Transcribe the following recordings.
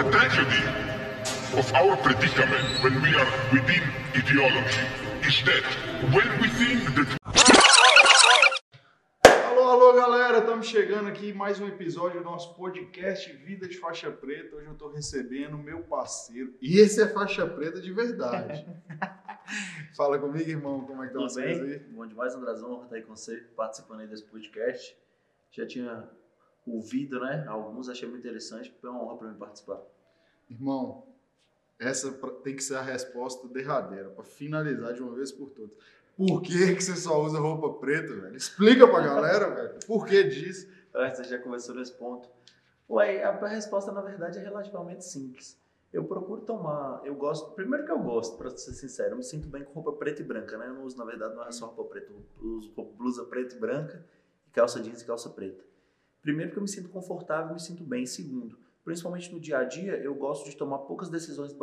The tragedy of our predicament when we are within ideology is that when we think that Alô, alô, galera! Estamos chegando aqui em mais um episódio do nosso podcast Vida de Faixa Preta. Hoje eu estou recebendo meu parceiro. E esse é faixa preta de verdade. Fala comigo, irmão, como é que estão Tudo vocês bem? aí? Bom demais, Andrazão, estar aí com você, participando aí desse podcast. Já tinha ouvido, né? Alguns, achei muito interessante, foi uma honra para mim participar. Irmão, essa tem que ser a resposta derradeira, para finalizar de uma vez por todas. Por que, que você só usa roupa preta, velho? Explica pra galera, velho. Por que disso? Ah, Você já conversou nesse ponto. Ué, a resposta, na verdade, é relativamente simples. Eu procuro tomar, eu gosto, primeiro que eu gosto, para ser sincero, eu me sinto bem com roupa preta e branca, né? Eu não uso, na verdade, não é só roupa preta, eu uso blusa preta e branca, calça jeans e calça preta. Primeiro que eu me sinto confortável, me sinto bem. Segundo, principalmente no dia a dia, eu gosto de tomar poucas decisões,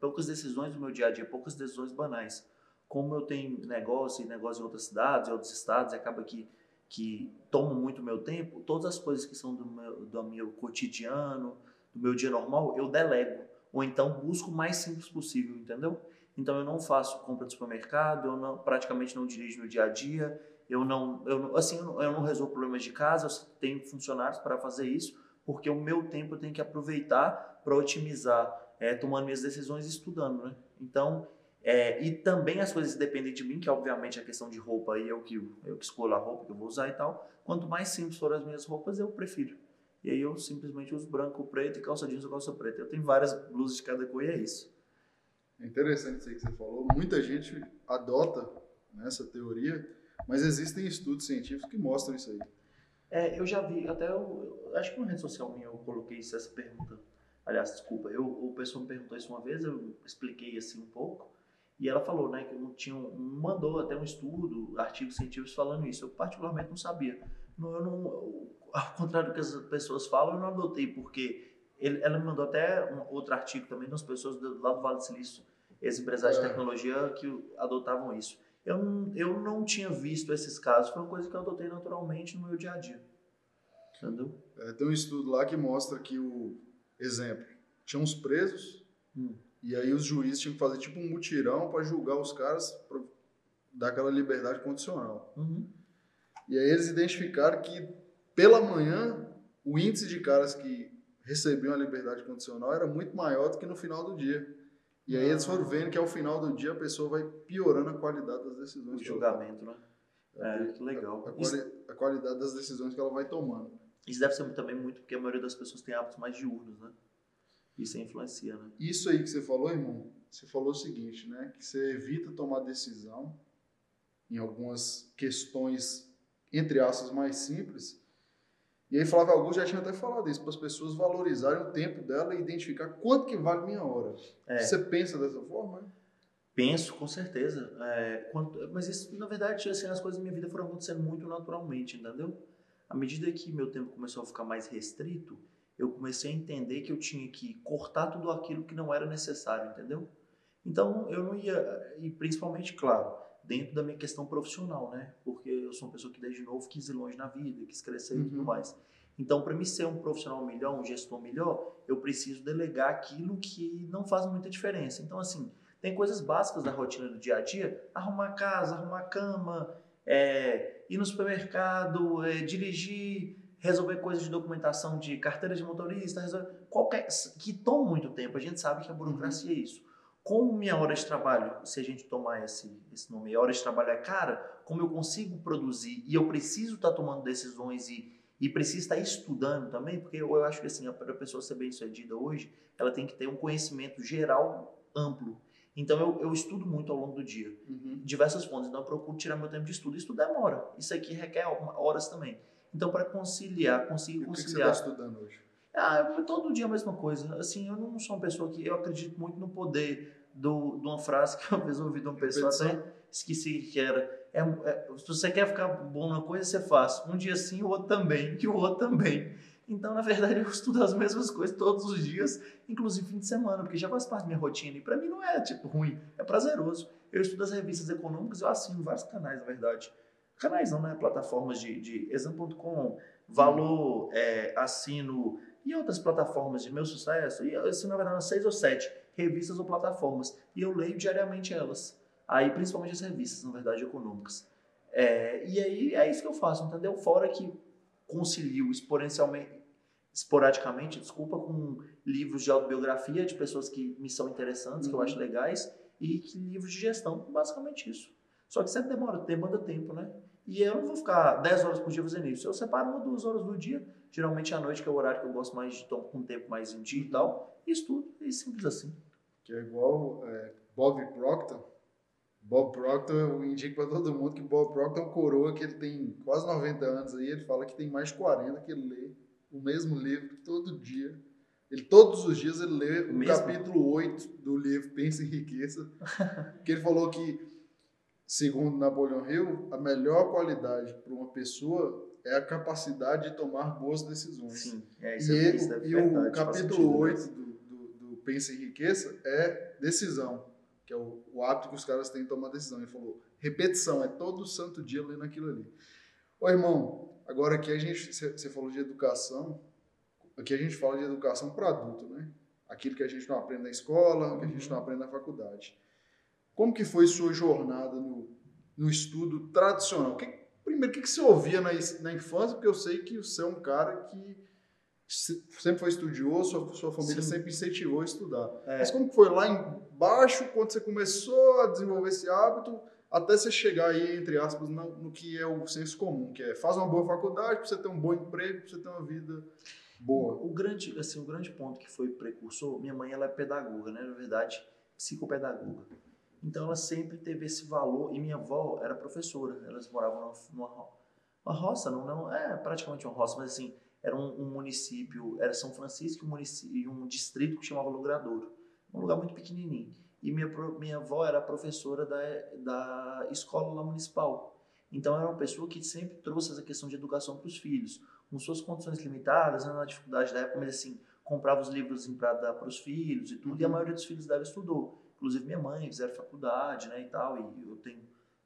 poucas decisões no meu dia a dia, poucas decisões banais. Como eu tenho negócio e negócio em outras cidades, em outros estados, acaba que que tomo muito meu tempo, todas as coisas que são do meu, do meu cotidiano, do meu dia normal, eu delego. Ou então busco o mais simples possível, entendeu? Então eu não faço compra de supermercado, eu não, praticamente não dirijo no dia a dia, eu não, eu assim, eu não, resolvo problemas de casa, eu tenho funcionários para fazer isso, porque o meu tempo eu tenho que aproveitar para otimizar, é, tomando minhas decisões e estudando, né? Então, é, e também as coisas dependem de mim, que obviamente a questão de roupa aí eu que, eu que escolho a roupa que eu vou usar e tal. Quanto mais simples forem as minhas roupas, eu prefiro. E aí eu simplesmente uso branco, preto e calça jeans ou calça preta. Eu tenho várias blusas de cada cor e é isso. É interessante isso aí que você falou. Muita gente adota nessa teoria, mas existem estudos científicos que mostram isso aí. É, eu já vi, até eu, acho que na rede social minha eu coloquei isso, essa pergunta. Aliás, desculpa, eu, o pessoal me perguntou isso uma vez, eu expliquei assim um pouco. E ela falou, né, que não tinha, um- mandou até um estudo, artigos científicos falando isso. Eu particularmente não sabia. Não, eu não, eu- ao contrário do que as pessoas falam, eu não adotei, porque ele, ela me mandou até um outro artigo também das pessoas do, lá do Vale do Silício, esses empresários de É. tecnologia que adotavam isso. Eu, não- eu não tinha visto esses casos, foi uma coisa que eu adotei naturalmente no meu dia a dia. Entendeu? É, tem um estudo lá que mostra que o exemplo tinha uns presos Hum. e aí os juízes tinham que fazer tipo um mutirão para julgar os caras para dar aquela liberdade condicional. Uhum. E aí eles identificaram que pela manhã o índice de caras que recebiam a liberdade condicional era muito maior do que no final do dia. E aí eles foram vendo que ao final do dia a pessoa vai piorando a qualidade das decisões. O que ela julgamento, né? toma. É, que legal. A, Isso, quali- a qualidade das decisões que ela vai tomando. isso deve ser também muito porque a maioria das pessoas tem hábitos mais diurnos, né? Isso influencia, né? Isso aí que você falou, irmão, você falou o seguinte, né? Que você evita tomar decisão em algumas questões, entre aspas, mais simples. E aí Flávio Augusto já tinha até falado isso, para as pessoas valorizarem o tempo dela e identificar quanto que vale minha hora. É. Você pensa dessa forma? né? Penso, com certeza. É, quanto- mas isso, na verdade, assim, as coisas na minha vida foram acontecendo muito naturalmente, entendeu? À medida que meu tempo começou a ficar mais restrito, eu comecei a entender que eu tinha que cortar tudo aquilo que não era necessário, entendeu? Então, eu não ia, e principalmente, claro, dentro da minha questão profissional, né? Porque eu sou uma pessoa que desde novo quis ir longe na vida, quis crescer e tudo Uhum. mais. Então, para mim ser um profissional melhor, um gestor melhor, eu preciso delegar aquilo que não faz muita diferença. Então, assim, tem coisas básicas da rotina do dia a dia, arrumar casa, arrumar cama, é, ir no supermercado, é, dirigir, resolver coisas de documentação de carteira de motorista, resolver qualquer que toma muito tempo. A gente sabe que a burocracia é isso. Como minha hora de trabalho, se a gente tomar esse, esse nome, a hora de trabalho é cara, como eu consigo produzir e eu preciso estar tomando decisões e, e preciso estar estudando também, porque eu, eu acho que assim, para a pessoa ser bem sucedida hoje, ela tem que ter um conhecimento geral amplo. Então eu, eu estudo muito ao longo do dia diversas fontes. Então eu procuro tirar meu tempo de estudo. Isso demora. Isso aqui requer horas também. Então para conciliar, conseguir E o que, que você conciliar. está estudando hoje? Ah, eu- todo dia a mesma coisa. Assim, eu não sou uma pessoa que eu acredito muito no poder do, de uma frase que uma vez eu ouvi de uma pessoa até esqueci que era. É, é, se você quer ficar bom na coisa, você faz. Um dia sim, o outro também, e o outro também. Então, na verdade, eu estudo as mesmas coisas todos os dias, inclusive fim de semana, porque já faz parte da minha rotina. E para mim não é tipo ruim, é prazeroso. Eu estudo as revistas econômicas, eu assino vários canais, na verdade. Canais não, né? Plataformas de, de exam.com, Valor, é, assino e outras plataformas de meu sucesso, e assim, na verdade, seis ou sete revistas ou plataformas, e eu leio diariamente elas. Aí, principalmente as revistas, na verdade, econômicas. É, e aí é isso que eu faço, entendeu? Fora que concilio exponencialmente, esporadicamente, desculpa, com livros de autobiografia de pessoas que me são interessantes, uhum. que eu uhum. acho legais, e livros de gestão, basicamente isso. Só que sempre demora, demanda tempo, né? E eu não vou ficar 10 horas por dia fazendo isso. Eu separo uma, duas horas do dia, geralmente à noite, que é o horário que eu gosto mais de tomar com um tempo mais em dia e tal, e estudo, e simples assim. Que é igual é, Bob Proctor. Bob Proctor, eu indico para todo mundo que Bob Proctor é um coroa que ele tem quase 90 anos aí, ele fala que tem mais de 40 que ele lê o mesmo livro todo dia. Ele todos os dias ele lê o, o capítulo 8 do livro Pensa em Riqueza, que ele falou que segundo Napoleão Hill, a melhor qualidade para uma pessoa é a capacidade de tomar boas decisões. Sim, é isso. E, é, isso é e verdade, o capítulo 8 do, do, do Pensa em Riqueza é decisão, que é o, o hábito que os caras têm de tomar decisão. Ele falou, repetição, é todo santo dia lendo aquilo ali. Ô irmão, agora aqui a gente, você falou de educação, aqui a gente fala de educação para adulto, né? Aquilo que a gente não aprende na escola, que a gente não aprende na faculdade. Como que foi sua jornada no, no estudo tradicional? Que, primeiro, o que, que você ouvia na, na infância? Porque eu sei que você é um cara que sempre foi estudioso, sua, sua família Sim. sempre incentivou a estudar. É. Mas como foi lá embaixo, quando você começou a desenvolver esse hábito, até você chegar aí, entre aspas, no, no que é o senso comum, que é faz uma boa faculdade para você ter um bom emprego, para você ter uma vida boa. O, o, grande, assim, o grande ponto que foi precursor, minha mãe ela é pedagoga, né? Na verdade, psicopedagoga. Então ela sempre teve esse valor. E minha avó era professora. Elas moravam numa, numa roça, não, não é praticamente uma roça, mas assim, era um, um município, era São Francisco e um, município, um distrito que chamava Logradouro. Um lugar muito pequenininho. E minha, minha avó era professora da, da escola lá municipal. Então era uma pessoa que sempre trouxe essa questão de educação para os filhos. Com suas condições limitadas, né, na dificuldade da época, mas assim, comprava os livros para dar para os filhos e tudo, uhum. e a maioria dos filhos dela estudou inclusive minha mãe, fizeram faculdade, né, e tal, e eu tenho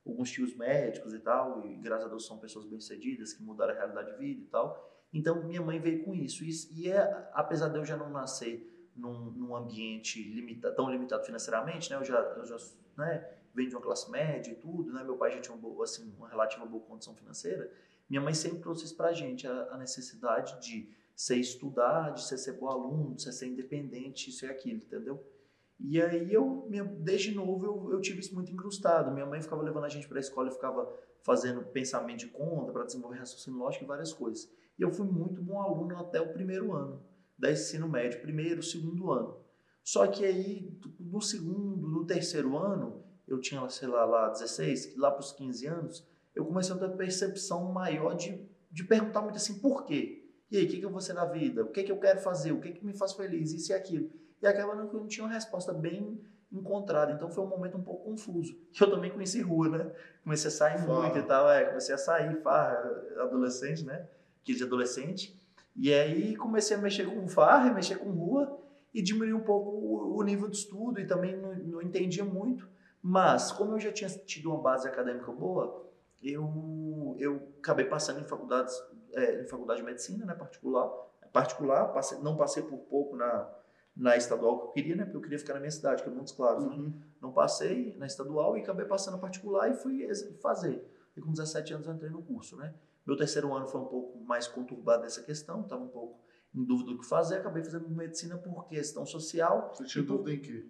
alguns tios médicos e tal, e graças a Deus são pessoas bem-sucedidas que mudaram a realidade de vida e tal. Então, minha mãe veio com isso. E, é, apesar de eu já não nascer num, num ambiente limita, tão limitado financeiramente, né, eu já, eu já né, venho de uma classe média e tudo, né, meu pai já tinha uma, assim, uma relativa boa condição financeira, minha mãe sempre trouxe isso pra gente, a, a necessidade de ser estudar, de ser, ser bom aluno, de ser, ser independente, isso e aquilo, entendeu? E aí eu, desde novo, eu, eu tive isso muito incrustado. Minha mãe ficava levando a gente para a escola e ficava fazendo pensamento de conta para desenvolver raciocínio lógico e várias coisas. E eu fui muito bom aluno até o primeiro ano da ensino médio, primeiro, segundo ano. Só que aí, no segundo, no terceiro ano, eu tinha, sei lá, lá 16, lá para os 15 anos, eu comecei a ter percepção maior de, de perguntar muito assim, por quê? E aí, o que, que eu vou ser na vida? O que, que eu quero fazer? O que, que me faz feliz? Isso e aquilo e acaba que eu não tinha uma resposta bem encontrada. Então foi um momento um pouco confuso. Eu também conheci rua, né? Comecei a sair farra. muito e tal, é, comecei a sair, farra, adolescente, né? Aquele de adolescente. E aí comecei a mexer com farra, mexer com rua e diminuir um pouco o, nível de estudo e também não, não entendia muito. Mas, como eu já tinha tido uma base acadêmica boa, eu, eu acabei passando em faculdades, é, em faculdade de medicina, né, particular, particular, passei, não passei por pouco na, na estadual que eu queria, né? Porque eu queria ficar na minha cidade, que é Montes Claros. Né? Uhum. Né? Não passei na estadual e acabei passando particular e fui fazer. E com 17 anos eu entrei no curso, né? Meu terceiro ano foi um pouco mais conturbado nessa questão, estava um pouco em dúvida do que fazer, acabei fazendo medicina por questão social. Você tinha dúvida em quê?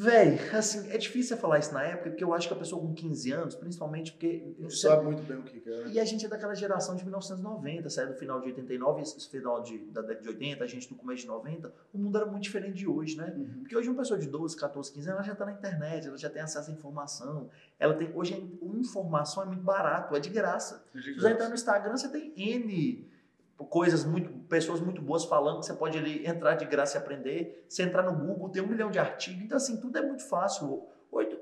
Véi, assim, é difícil falar isso na época, porque eu acho que a pessoa com 15 anos, principalmente porque. Não sabe muito bem o que quer. Né? E a gente é daquela geração de 1990, saiu do final de 89, esse final de, da década de 80, a gente do começo de 90, o mundo era muito diferente de hoje, né? Uhum. Porque hoje uma pessoa de 12, 14, 15 anos, ela já está na internet, ela já tem acesso à informação. Ela tem. Hoje a informação é muito barato, é de graça. É de graça. Se você entrar no Instagram, você tem N coisas muito, pessoas muito boas falando que você pode ali entrar de graça e aprender. Você entrar no Google, tem um milhão de artigos. Então, assim, tudo é muito fácil.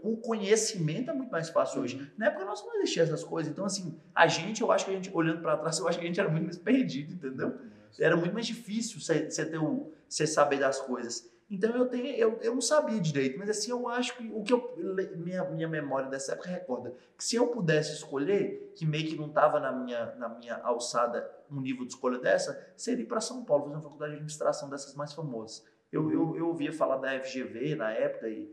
O conhecimento é muito mais fácil hoje. Uhum. Na época nossa não existia essas coisas. Então, assim, a gente, eu acho que a gente, olhando para trás, eu acho que a gente era muito mais perdido, entendeu? Era muito mais difícil você, você ter o, você saber das coisas. Então eu tenho, eu, eu não sabia direito, mas assim, eu acho que o que eu, minha, minha memória dessa época recorda que se eu pudesse escolher, que meio que não estava na minha, na minha alçada um nível de escolha dessa, seria ir para São Paulo, fazer uma faculdade de administração dessas mais famosas. Eu, eu, eu ouvia falar da FGV na época e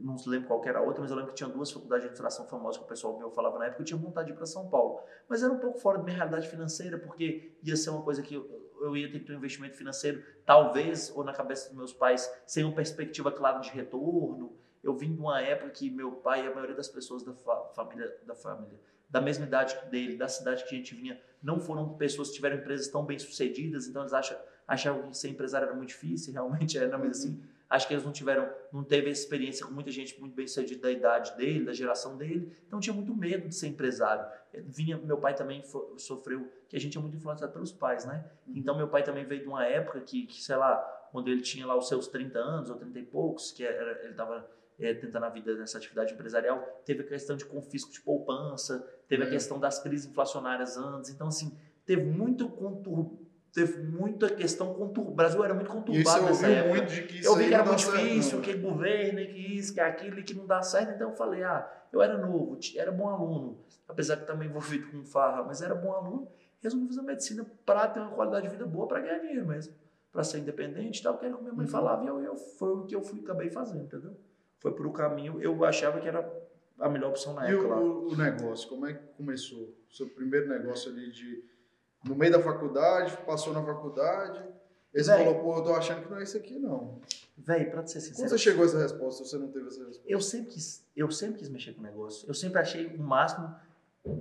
não lembro qual era a outra, mas eu lembro que tinha duas faculdades de administração famosas que o pessoal meu falava na época, eu tinha vontade de ir para São Paulo. Mas era um pouco fora da minha realidade financeira, porque ia ser uma coisa que eu, eu ia ter que ter um investimento financeiro, talvez, ou na cabeça dos meus pais, sem uma perspectiva clara de retorno. Eu vim de uma época que meu pai e a maioria das pessoas da fa família, da família, da mesma idade dele, da cidade que a gente vinha, não foram pessoas que tiveram empresas tão bem sucedidas, então eles acham, achavam que ser empresário era muito difícil, realmente era, mas assim, acho que eles não tiveram, não teve essa experiência com muita gente muito bem sucedida da idade dele, da geração dele, então tinha muito medo de ser empresário. Vinha, meu pai também sofreu, que a gente é muito influenciado pelos pais, né? Uhum. Então meu pai também veio de uma época que, que, sei lá, quando ele tinha lá os seus 30 anos ou 30 e poucos, que era, ele estava é, tentando a vida nessa atividade empresarial, teve a questão de confisco de poupança, teve a uhum. questão das crises inflacionárias antes, então assim, teve muito conturbo teve muita questão conturbada. O Brasil era muito conturbado nessa época. Muito de que eu vi que era muito certo, difícil, que governo, que isso, que aquilo, que não dá certo. Então eu falei, ah, eu era novo, era bom aluno, apesar que também envolvido com farra, mas era bom aluno. Resolvi fazer medicina para ter uma qualidade de vida boa, para ganhar dinheiro mesmo, para ser independente e tal, que era o que minha mãe uhum. falava e eu, eu, foi o que eu fui, acabei fazendo, entendeu? Foi por o caminho, eu achava que era a melhor opção na e época. E o, o, negócio, como é que começou? O seu primeiro negócio ali de no meio da faculdade, passou na faculdade. Esse Véi, falou, pô, eu tô achando que não é isso aqui, não. Véi, pra ser sincero. Quando você chegou a essa resposta, você não teve essa resposta? Eu sempre quis, eu sempre quis mexer com o negócio. Eu sempre achei o máximo.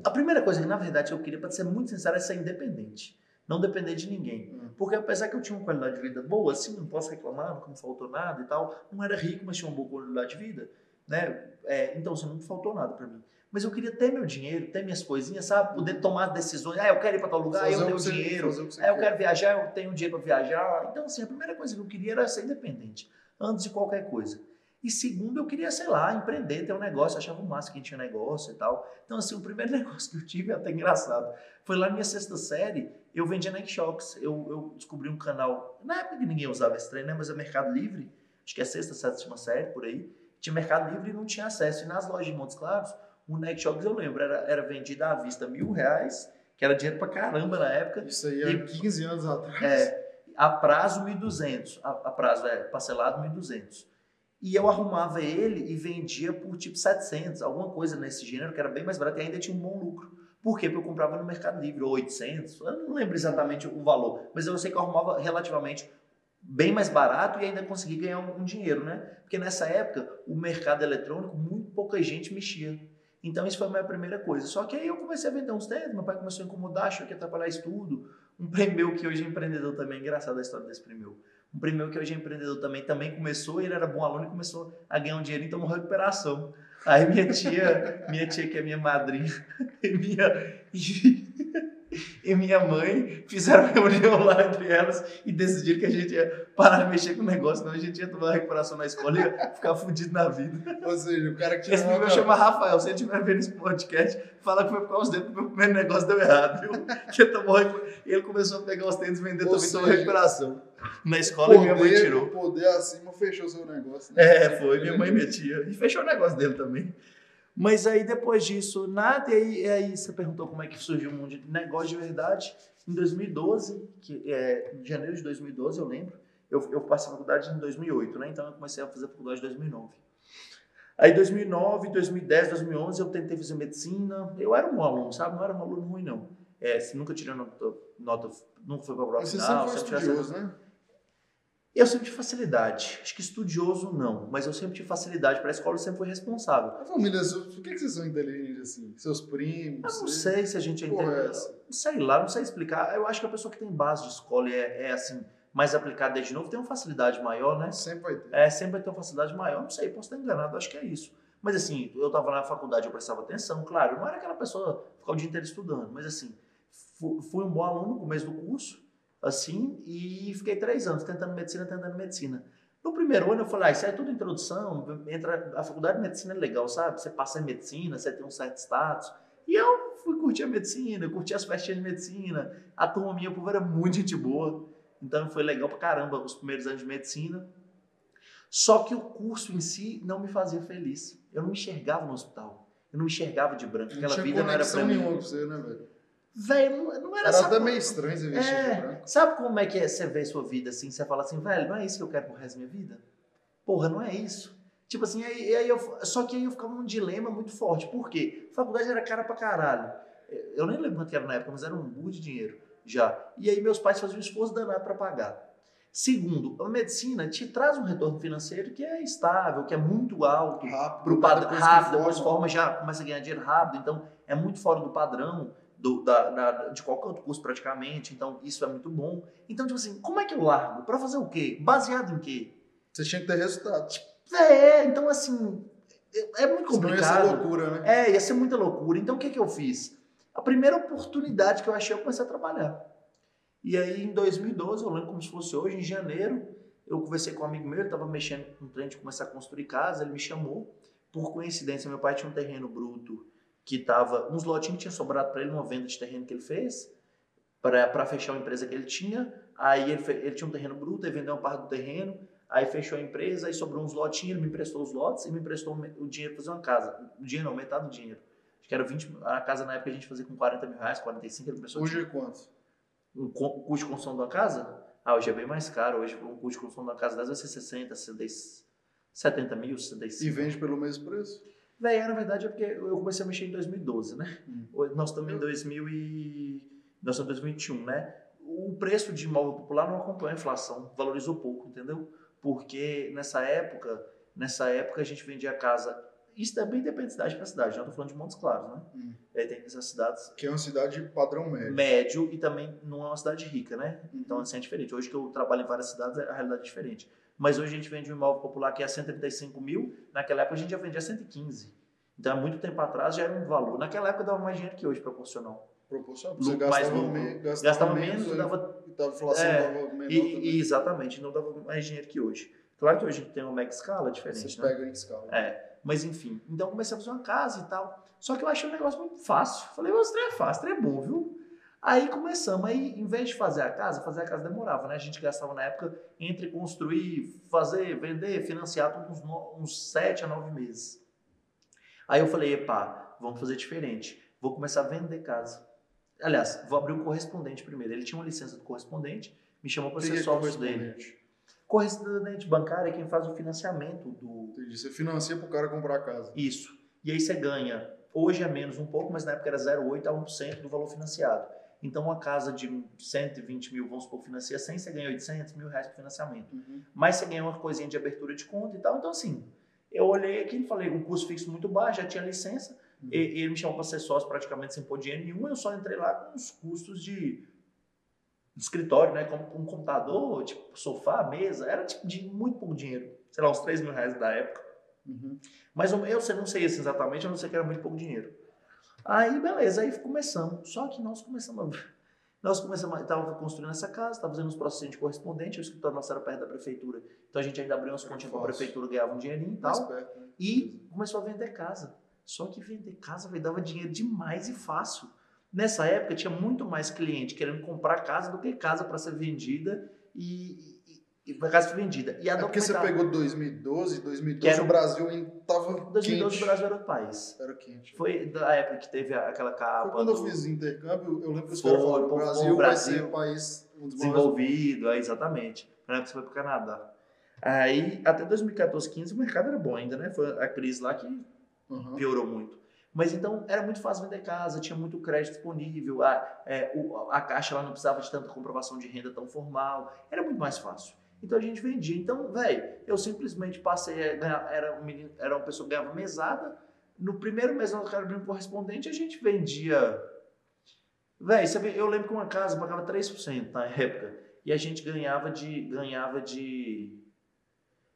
A primeira coisa que, na verdade, eu queria, pra ser muito sincero, é ser independente. Não depender de ninguém. Hum. Porque apesar que eu tinha uma qualidade de vida boa, assim, não posso reclamar, não me faltou nada e tal. Não era rico, mas tinha uma boa qualidade de vida. Né? É, então, assim, não faltou nada para mim mas eu queria ter meu dinheiro, ter minhas coisinhas, sabe? Poder tomar decisões. Ah, eu quero ir para tal lugar, fazer eu tenho dinheiro. Ah, eu quero viajar, eu tenho dinheiro para viajar. Então, assim, a primeira coisa que eu queria era ser independente, antes de qualquer coisa. E segundo, eu queria, sei lá, empreender, ter um negócio. Eu achava massa que tinha negócio e tal. Então, assim, o primeiro negócio que eu tive, é até engraçado, foi lá na minha sexta série, eu vendia Nike Shocks. Eu, eu descobri um canal, na época que ninguém usava esse trem, né? Mas é Mercado Livre, acho que é sexta, sétima série, por aí. Tinha Mercado Livre e não tinha acesso. E nas lojas de Montes Claros, o Neck Jogos eu lembro, era, era vendido à vista mil reais, que era dinheiro pra caramba na época. Isso aí há e, 15 anos atrás. É, a prazo 1.200, a, a prazo é parcelado 1.200. E eu arrumava ele e vendia por tipo 700, alguma coisa nesse gênero, que era bem mais barato e ainda tinha um bom lucro. Por quê? Porque eu comprava no Mercado Livre, 800, eu não lembro exatamente o valor, mas eu sei que eu arrumava relativamente bem mais barato e ainda consegui ganhar um, um dinheiro, né? Porque nessa época, o mercado eletrônico, muito pouca gente mexia. Então, isso foi a minha primeira coisa. Só que aí eu comecei a vender uns tênis, meu pai começou a incomodar, achou que ia atrapalhar isso tudo. Um prêmio que hoje é empreendedor também, engraçado a história desse prêmio. Um prêmio que hoje é empreendedor também, também começou, ele era bom aluno e começou a ganhar um dinheiro, então uma recuperação. Aí minha tia, minha tia que é minha madrinha, minha, e minha mãe fizeram reunião lá entre elas e decidiram que a gente ia parar de mexer com o negócio, senão a gente ia tomar recuperação na escola e ia ficar fudido na vida. Ou seja, o cara que tinha. Esse menino chama Rafael. Se ele estiver vendo esse podcast, fala que foi por causa dele que o meu primeiro negócio deu errado, viu? Que ele, tomou, ele começou a pegar os tênis e vender Ou também, seja, tomou recuperação. Na escola poder, e minha mãe tirou. O poder acima fechou seu negócio. Né? É, foi. Minha mãe metia. E fechou o negócio dele também. Mas aí depois disso, nada, e aí, e aí você perguntou como é que surgiu o mundo de negócio de verdade. Em 2012, que é em janeiro de 2012, eu lembro, eu, eu passei a faculdade em 2008, né? Então eu comecei a fazer a faculdade em 2009. Aí 2009, 2010, 2011 eu tentei fazer medicina. Eu era um aluno, sabe? Não era um aluno ruim não. É, nunca tirei nota, nota nunca foi para prova final. Você sempre foi estudioso, né? Eu sempre tive facilidade. Acho que estudioso não, mas eu sempre tive facilidade para a escola, eu sempre fui responsável. A família, por que, vocês são inteligentes assim? Seus primos? Eu não sei se a gente é inteligente. É sei lá, não sei explicar. Eu acho que a pessoa que tem base de escola e é, é assim, mais aplicada desde novo, tem uma facilidade maior, né? Sempre vai ter. É, sempre vai ter uma facilidade maior. Não sei, posso estar enganado, acho que é isso. Mas assim, eu estava na faculdade, eu prestava atenção, claro, eu não era aquela pessoa ficava o dia inteiro estudando, mas assim, fui um bom aluno no começo do curso, assim, e fiquei três anos tentando medicina, tentando medicina. No primeiro ano eu falei, ah, isso é tudo introdução, entra, a faculdade de medicina é legal, sabe? Você passa em medicina, você tem um certo status. E eu fui curtir a medicina, curti as festinhas de medicina, a turma minha, o povo era muito gente boa, então foi legal pra caramba os primeiros anos de medicina. Só que o curso em si não me fazia feliz. Eu não me enxergava no hospital. Eu não me enxergava de branco. Não Aquela vida não era pra mim. com você, né, velho? Velho, não, era Era até meio estranho você vestir de É, branco. sabe como é que é você vê sua vida assim? Você fala assim, velho, não é isso que eu quero pro resto da minha vida? Porra, não é isso. Tipo assim, aí, aí eu, só que aí eu ficava num dilema muito forte. Por quê? Faculdade era cara pra caralho. Eu nem lembro quanto era na época, mas era um burro de dinheiro já. E aí meus pais faziam um esforço danado pra pagar. Segundo, a medicina te traz um retorno financeiro que é estável, que é muito alto Rápido. pro padrão rápido, depois forma já começa a ganhar dinheiro rápido, então é muito fora do padrão do, da, da- de qualquer outro curso praticamente, então isso é muito bom. Então, tipo assim, como é que eu largo? Pra fazer o quê? Baseado em quê? Você tinha que ter resultado. É, então assim, é é muito Senão ia ser complicado. loucura, né? É, ia ser muita loucura. Então o que, que eu fiz? A primeira oportunidade que eu achei, eu comecei a trabalhar. E aí em 2012, eu lembro como se fosse hoje, em janeiro, eu conversei com um amigo meu, ele estava mexendo com um trem de começar a construir casa, ele me chamou. Por coincidência, meu pai tinha um terreno bruto que tava, uns lotinhos que tinha sobrado para ele numa venda de terreno que ele fez, para fechar uma empresa que ele tinha. Aí ele, ele tinha um terreno bruto, ele vendeu uma parte do terreno, aí fechou a empresa, aí sobrou uns lotinhos, ele me emprestou os lotes e me emprestou o dinheiro para fazer uma casa. O dinheiro não, metade do dinheiro. Acho que era 20, mil- a casa na época a gente fazia com 40 mil reais, 45, ele emprestou Hoje é quanto? um custo de construção de uma casa? Ah, hoje é bem mais caro. Hoje um custo de construção de uma casa vai ser 60, 60, 70 mil, E 65. vende pelo mesmo preço? Véi, na verdade é porque eu comecei a mexer em 2012, né? Hum. Nós estamos em 2000 e... Nós estamos em 2021, né? O preço de imóvel popular não acompanha a inflação, valorizou pouco, entendeu? Porque nessa época, nessa época a gente vendia casa... Isso também depende de cidade para cidade, não estou falando de Montes Claros, né? Hum. Aí tem essas cidades Que é uma cidade padrão médio. médio e também não é uma cidade rica, né? Uhum. Então assim é diferente. Hoje que eu trabalho em várias cidades, a realidade é diferente. Mas hoje a gente vende um imóvel popular que é 135 mil, naquela época a gente já vendia 115. Então há muito tempo atrás já era um valor. Naquela época dava mais dinheiro que hoje, proporcional. Proporcional. Você gastava, me, gastava, Gastava menos, dava. e a inflação É, dava menor E, também. e exatamente, não dava mais dinheiro que hoje. Claro que hoje a gente tem uma mega escala diferente. Vocês né? pegam em escala. É, mas enfim. Então comecei a fazer uma casa e tal. Só que eu achei um negócio muito fácil. Falei, o trem é fácil, o trem é bom, viu? Aí começamos. Aí, em vez de fazer a casa, fazer a casa demorava, né? A gente gastava na época entre construir, fazer, vender, financiar tudo uns, uns sete a nove meses. Aí eu falei, epá, vamos fazer diferente. Vou começar a vender casa. Aliás, vou abrir um correspondente primeiro. Ele tinha uma licença do correspondente, me chamou para O ser é sócio dele. correspondente? Bancário é quem faz o financiamento do, Entendi. Você financia pro cara comprar a casa. isso. E aí você ganha, hoje é menos um pouco, mas na época era 0,8 a 1% do valor financiado. Então uma casa de 120 mil, vamos supor, financia 100, você ganha 800 mil reais para financiamento. Uhum. Mas você ganha uma coisinha de abertura de conta e tal. Então assim, eu olhei aqui e falei, um custo fixo muito baixo, já tinha licença. Uhum. E, e ele me chamou para ser sócio praticamente sem pôr dinheiro nenhum. Eu só entrei lá com os custos de escritório, né? Como um computador, tipo sofá, mesa. Era tipo de muito pouco dinheiro. Sei lá, uns 3 mil reais da época. Uhum. Mas eu, eu não sei isso exatamente, eu não sei que era muito pouco dinheiro. Aí, beleza, aí começamos. Só que nós começamos a... Nós começamos, estava construindo essa casa, estava fazendo uns processos de correspondente, o escritório nosso era perto da prefeitura. Então a gente ainda abriu umas continhas para a prefeitura, ganhava um dinheirinho e tal. perto, né? E começou a vender casa. Só que vender casa véio, dava dinheiro demais e fácil. Nessa época tinha muito mais cliente querendo comprar casa do que casa para ser vendida e, e, e casa ser vendida. E a É porque você pegou 2012, 2012 Que era o Brasil ainda tava 2012 quente. o Brasil era o país. Era quente. Foi da época que teve aquela capa. Foi quando eu do fiz intercâmbio, eu lembro que os Foi, caras falaram o Brasil, o vai Brasil ser o país um maiores. desenvolvido, é, exatamente. Na época você foi pro Canadá. Aí, até 2014, 15, o mercado era bom ainda, né? Foi a crise lá que Uhum. piorou muito. Mas então era muito fácil vender casa, tinha muito crédito disponível, a, é, o- a caixa lá não precisava de tanta comprovação de renda tão formal, era muito mais fácil. Então a gente vendia. Então, velho, eu simplesmente passei era, um menino, era uma pessoa que ganhava mesada. No primeiro mês eu quero abrir um correspondente, a gente vendia. Velho, eu lembro que uma casa pagava 3% na época. E a gente ganhava de. ganhava de.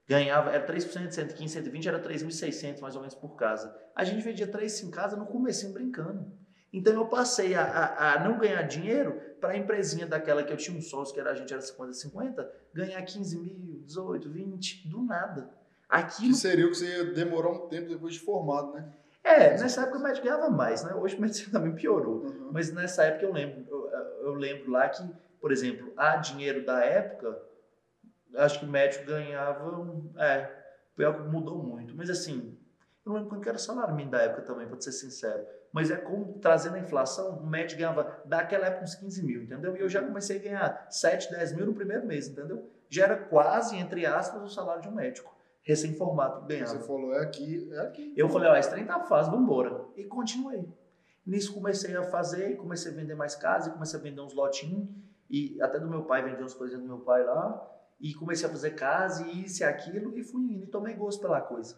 Ganhava, era 3%, 115, 120, era 3.600 mais ou menos por casa. A gente vendia 3 em casa no comecinho brincando. Então eu passei a, a, a não ganhar dinheiro para a empresinha daquela que eu tinha um sócio, que era, a gente era 50, 50, ganhar 15 mil, 18, 20, do nada. Aquilo Que seria o que você ia demorar um tempo depois de formado, né? é, nessa época o médico ganhava mais, né? Hoje o médico também piorou. Uhum. Mas nessa época eu lembro, eu, eu lembro lá que, por exemplo, a dinheiro da época, acho que médico ganhava. É, pior que mudou muito. Mas assim, eu não lembro quanto era o salário mínimo da época também, pra ser sincero. Mas é como trazendo a inflação, o médico ganhava daquela época uns 15 mil, entendeu? E eu já comecei a ganhar 7, 10 mil no primeiro mês, entendeu? Já era quase, entre aspas, o salário de um médico. Recém-formado ganhava. Você falou, é aqui, é aqui. Eu falei, ó, esse trem tá fácil, vambora. E continuei. Nisso comecei a fazer, comecei a vender mais casa, e comecei a vender uns lotinhos, e até do meu pai, vendi umas coisinhas do meu pai lá, e comecei a fazer casa, e isso e aquilo, e fui indo, e tomei gosto pela coisa.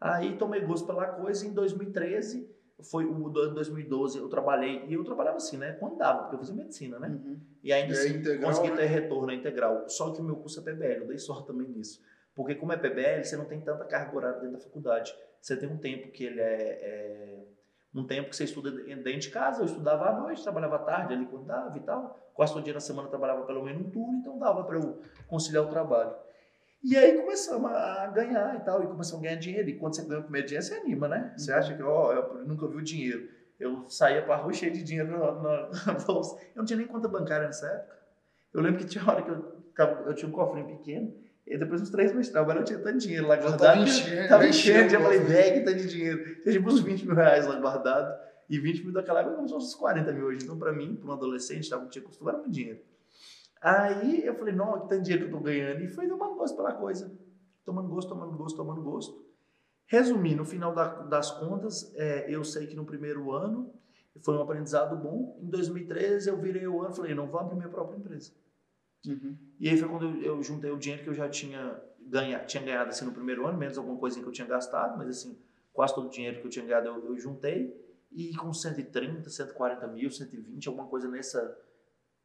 Aí tomei gosto pela coisa, e em 2013, foi o do- 2012, eu trabalhei, e eu trabalhava assim, né, quando dava, porque eu fazia medicina, né? Uhum. E ainda E é assim, integral, consegui né? ter retorno é integral. Só que o meu curso é PBL, eu dei sorte também nisso. Porque como é PBL, você não tem tanta carga horária dentro da faculdade. Você tem um tempo que ele é, é- um tempo que você estuda dentro de casa. Eu estudava à noite, trabalhava à tarde ali quando dava e tal. Quase todo dia na semana eu trabalhava pelo menos um turno, então dava para eu conciliar o trabalho. E aí começamos a ganhar e tal, e começamos a ganhar dinheiro. E quando você ganha o primeiro dinheiro, você anima, né? Você Uhum. acha que, ó, eu nunca vi o dinheiro. Eu saía pra rua cheio de dinheiro na, bolsa. Eu não tinha nem conta bancária nessa época. Eu lembro que tinha hora que eu, eu tinha um cofrinho pequeno, e depois uns três meses de trabalho eu tinha tanto dinheiro lá guardado. tava enchendo, Tava enchendo, o falei, velho, que tanto de dinheiro. Tinha tipo uns 20 mil reais lá guardado. E 20 mil daquela época como se uns 40 mil hoje. Então, pra mim, pra um adolescente, tava, tinha costume, era muito dinheiro. Aí eu falei, não, que tanto dinheiro que eu tô ganhando. E foi tomando gosto pela coisa. Tomando gosto, tomando gosto, tomando gosto. Resumir, no final da- das contas, é, eu sei que no primeiro ano foi um aprendizado bom. Em 2013 eu virei o ano e falei, não, vou abrir minha própria empresa. Uhum. E aí foi quando eu, eu juntei o dinheiro que eu já tinha, ganha, tinha ganhado assim, no primeiro ano, menos alguma coisinha que eu tinha gastado, mas assim, quase todo o dinheiro que eu tinha ganhado eu, eu juntei. E com 130, 140 mil, 120, alguma coisa nessa.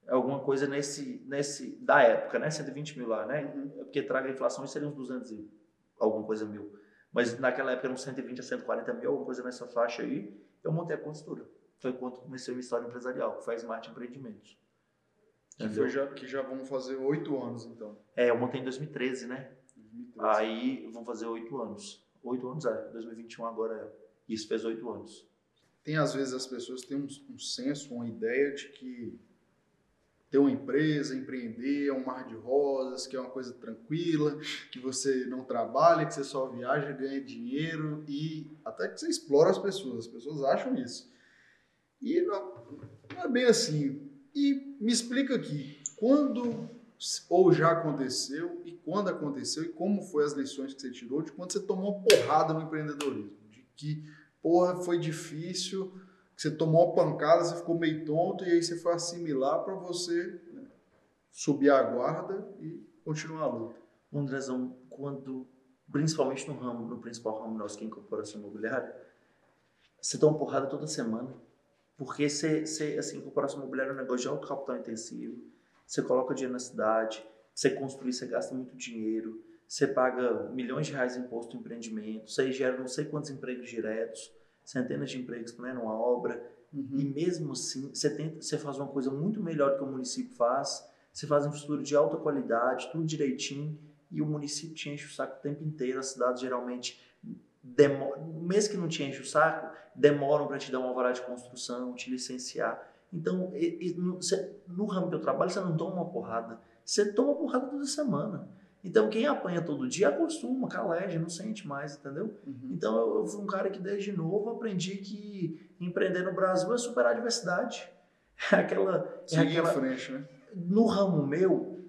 Alguma coisa nesse, nesse. Da época, né? 120 mil lá, né? Uhum. Porque traga a inflação, isso seria uns 200 e alguma coisa mil. Mas naquela época eram 120 a 140 mil, alguma coisa nessa faixa aí. Eu montei a construtora. Foi quando comecei a minha história empresarial, que faz Smart Empreendimentos. Que, foi já, que já vão fazer oito anos, então. É, eu montei em 2013, né? 2013. Aí vão fazer oito anos. Oito anos, é. 2021 agora é. Isso fez oito anos. Tem, às vezes, as pessoas têm um, um senso, uma ideia de que ter uma empresa, empreender é um mar de rosas, que é uma coisa tranquila, que você não trabalha, que você só viaja, ganha dinheiro e até que você explora as pessoas. As pessoas acham isso. E não, não é bem assim. E me explica aqui, quando ou já aconteceu e quando aconteceu e como foi as lições que você tirou de quando você tomou uma porrada no empreendedorismo, de que porra foi difícil, você tomou uma pancada, você ficou meio tonto e aí você foi assimilar para você né, subir a guarda e continuar a luta. Andrezão, quando, principalmente no ramo, no principal ramo nosso, que é incorporação imobiliária, você toma porrada toda semana. Porque você, você, assim, incorporação imobiliária é um negócio de alto capital intensivo. Você coloca dinheiro na cidade, você construir, você gasta muito dinheiro, você paga milhões de reais de imposto em empreendimento, você gera não sei quantos empregos diretos, centenas de empregos né, numa obra. E mesmo assim, você, tenta, você faz uma coisa muito melhor do que o município faz, você faz infraestrutura de alta qualidade, tudo direitinho, e o município te enche o saco o tempo inteiro. As cidades geralmente, demor... mesmo que não te enche o saco, demoram para te dar uma alvará de construção, te licenciar. Então, e- e no, no ramo que eu trabalho, você não toma uma porrada, você toma porrada toda semana. Então, quem apanha todo dia acostuma, calege, não sente mais, entendeu? Uhum. Então eu, eu fui um cara que desde novo aprendi que empreender no Brasil é superar a adversidade. É aquela, é Seguir aquela em frente, né? no ramo meu,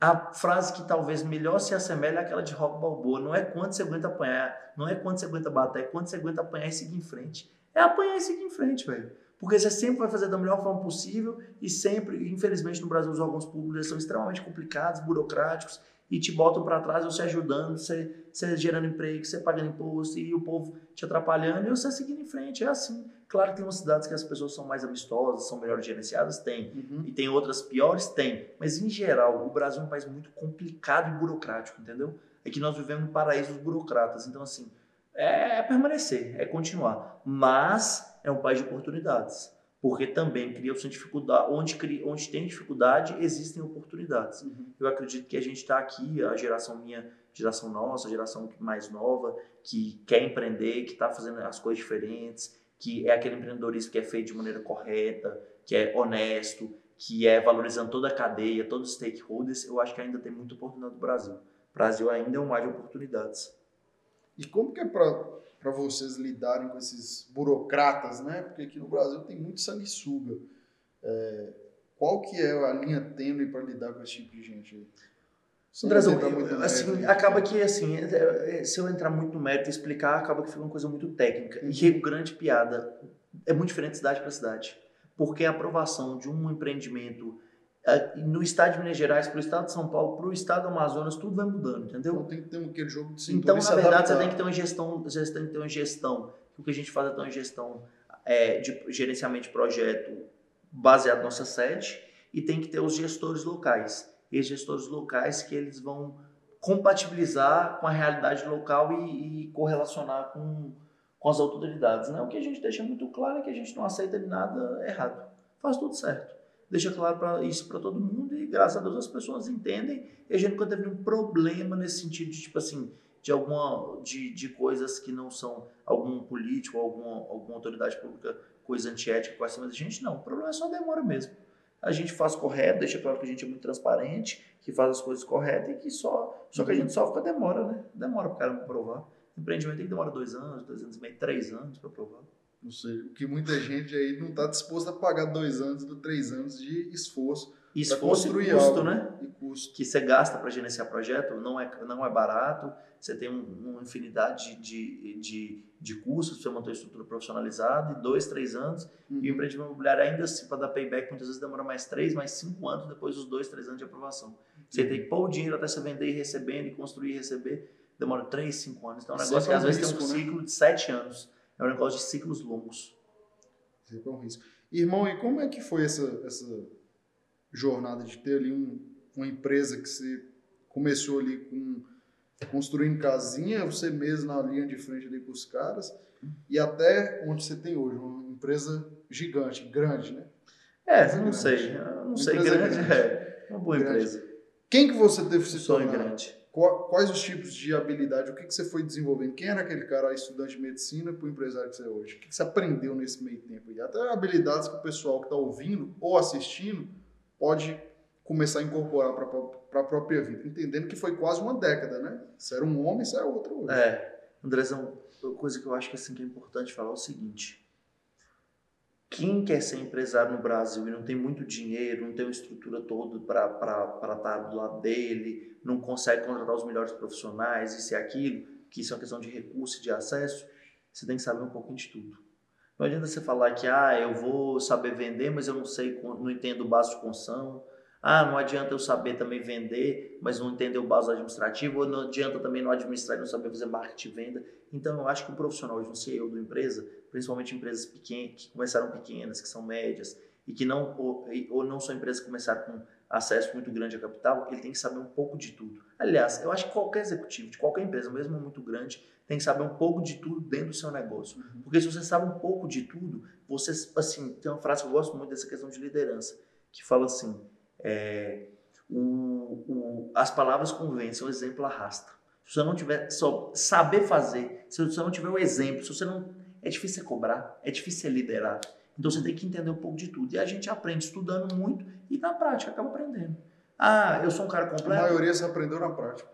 a frase que talvez melhor se assemelha é aquela de Rock Balboa. Não é quanto você aguenta apanhar, não é quanto você aguenta bater, é quanto você aguenta apanhar e seguir em frente. É apanhar e seguir em frente, velho. Porque você sempre vai fazer da melhor forma possível e sempre, infelizmente no Brasil, os órgãos públicos são extremamente complicados, burocráticos e te botam para trás, você ajudando, você, você gerando emprego, você pagando imposto e o povo te atrapalhando e você seguindo em frente. É assim. Claro que tem umas cidades que as pessoas são mais amistosas, são melhor gerenciadas, tem. Uhum. E tem outras piores? Tem. Mas, em geral, o Brasil é um país muito complicado e burocrático, entendeu? É que nós vivemos no paraíso dos burocratas. Então, assim, é permanecer, é continuar. Mas é um país de oportunidades. Porque também cria-se dificuldade. Onde, cria, onde tem dificuldade, existem oportunidades. Uhum. Eu acredito que a gente está aqui, a geração minha, geração nossa, a geração mais nova, que quer empreender, que está fazendo as coisas diferentes, que é aquele empreendedorismo que é feito de maneira correta, que é honesto, que é valorizando toda a cadeia, todos os stakeholders, eu acho que ainda tem muita oportunidade no Brasil. O Brasil ainda é um mar de oportunidades. E como que é para vocês lidarem com esses burocratas, né? Porque aqui no Brasil tem muito sanguessuga. É, qual que é a linha tênue para lidar com esse tipo de gente aí? Andrezão, assim, acaba que assim, é, é, se eu entrar muito no mérito e explicar, acaba que fica uma coisa muito técnica. Uhum. E grande piada é muito diferente de cidade para cidade. Porque a aprovação de um empreendimento no estado de Minas Gerais, para o estado de São Paulo, para o estado do Amazonas, tudo vai mudando, entendeu? Então tem que ter aquele jogo de Então, na verdade, você tem que ter uma gestão, você tem que ter uma gestão. O que a gente faz é ter uma gestão é, de gerenciamento de projeto baseado na nossa sede e tem que ter os gestores locais e gestores locais que eles vão compatibilizar com a realidade local e, e correlacionar com, com as autoridades. Né? O que a gente deixa muito claro é que a gente não aceita nada errado. Faz tudo certo. Deixa claro pra, isso para todo mundo e, graças a Deus, as pessoas entendem. E a gente nunca teve nenhum problema nesse sentido de, tipo assim, de alguma de, de coisas que não são algum político, alguma, alguma autoridade pública, coisa antiética com cima da gente. Não, o problema é só demora mesmo a gente faz correto, deixa claro que a gente é muito transparente, que faz as coisas corretas e que só. Só que a gente só fica demora, né? Demora para o cara provar. Empreendimento tem que demorar dois anos, dois anos e meio, três anos para provar. Não sei, o que muita gente aí não está disposta a pagar dois anos, três anos de esforço. Esforço e custo, algo, né? E custo. Que você gasta para gerenciar projeto, não é, não é barato, você tem um, uma infinidade de, de, de custos para você manter uma estrutura profissionalizada, e dois, três anos, uhum. e o empreendimento imobiliário ainda assim, para dar payback, muitas vezes demora mais três, mais cinco anos depois dos dois, três anos de aprovação. Você tem que pôr o dinheiro até você vender e recebendo, e construir e receber, demora três, cinco anos. Então é um negócio que às vezes risco, tem um né? ciclo de sete anos. É um negócio de ciclos longos. Sempre é um risco. Irmão, e como é que foi essa, essa jornada de ter ali um, uma empresa que você começou ali com construindo casinha, você mesmo na linha de frente ali com os caras, e até onde você tem hoje, uma empresa gigante, grande, né? É, não grande. sei, não sei, grande, grande, é uma boa grande. empresa. Quem que você teve se Sonho tornar? grande. Quais os tipos de habilidade? O que, que você foi desenvolvendo? Quem era aquele cara, estudante de medicina, para o empresário que você é hoje? O que, que você aprendeu nesse meio tempo? E até habilidades que o pessoal que está ouvindo ou assistindo pode começar a incorporar para a própria vida, entendendo que foi quase uma década, né? Se era um homem, se era outro hoje. É, Andrezão, coisa que eu acho que, assim, que é importante falar é o seguinte, quem quer ser empresário no Brasil e não tem muito dinheiro, não tem uma estrutura toda para estar tá do lado dele, não consegue contratar os melhores profissionais, isso e aquilo, que isso é uma questão de recurso e de acesso, você tem que saber um pouquinho de tudo. Não adianta você falar que ah, eu vou saber vender, mas eu não sei, não entendo o básico de construção. Ah, não adianta eu saber também vender, mas não entender o básico administrativo, ou não adianta também não administrar e não saber fazer marketing e venda. Então, eu acho que o profissional, hoje, um CEO da empresa, principalmente empresas pequenas, que começaram pequenas, que são médias, e que não, ou, ou não são empresas que começaram com acesso muito grande a capital, ele tem que saber um pouco de tudo. Aliás, eu acho que qualquer executivo de qualquer empresa, mesmo muito grande, tem que saber um pouco de tudo dentro do seu negócio. Uhum. Porque se você sabe um pouco de tudo, você, assim, tem uma frase que eu gosto muito dessa questão de liderança, que fala assim, é, o, o, as palavras convencem, o exemplo arrasta. Se você não tiver só saber fazer, se você não tiver o exemplo, se você não é difícil cobrar, é difícil liderar. Então você tem que entender um pouco de tudo. E a gente aprende estudando muito e na prática acaba aprendendo. Ah, eu sou um cara completo. A maioria você aprendeu na prática.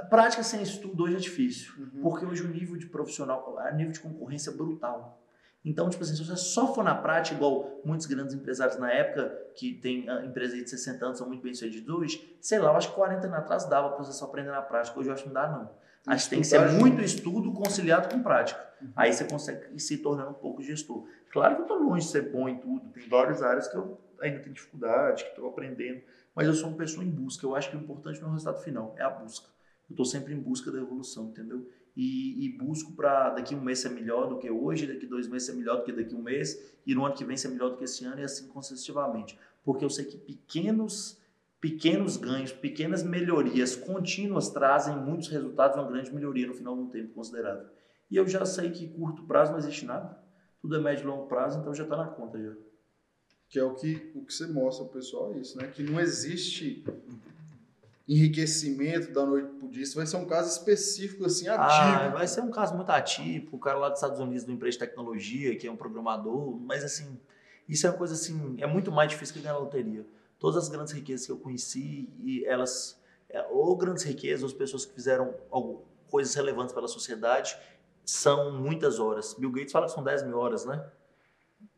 A prática sem estudo hoje é difícil, uhum. porque hoje o nível de profissional, o nível de concorrência é brutal. Então, tipo assim, se você só for na prática, igual muitos grandes empresários na época, que tem uh, empresas de 60 anos, são muito bem sucedidos hoje, sei lá, eu acho que 40 anos atrás dava para você só aprender na prática. Hoje eu acho que não dá, não. Acho que tem que ser muito estudo conciliado com prática. Uhum. Aí você consegue ir se tornando um pouco gestor. Claro que eu estou longe de ser bom em tudo, tem várias áreas que eu ainda tenho dificuldade, que estou aprendendo, mas eu sou uma pessoa em busca. Eu acho que o importante não é o resultado final, é a busca. Eu estou sempre em busca da evolução, entendeu? E, e busco para daqui um mês ser melhor do que hoje, daqui dois meses ser melhor do que daqui um mês, e no ano que vem ser melhor do que esse ano, e assim consecutivamente. Porque eu sei que pequenos pequenos ganhos, pequenas melhorias contínuas trazem muitos resultados, uma grande melhoria no final de um tempo considerável. E eu já sei que curto prazo não existe nada, tudo é médio e longo prazo, então já está na conta já. Que é o que, o que você mostra para o pessoal, é isso, né? Que não existe enriquecimento da noite para o dia. Isso vai ser um caso específico, assim, atípico. Ah, vai ser um caso muito atípico. O cara lá dos Estados Unidos, do empresa de tecnologia, que é um programador, mas assim, Isso é uma coisa assim, é muito mais difícil que ganhar na loteria. Todas as grandes riquezas que eu conheci, e elas, é, ou grandes riquezas, ou as pessoas que fizeram algo, coisas relevantes pela sociedade, são muitas horas. Bill Gates fala que são 10 mil horas, né?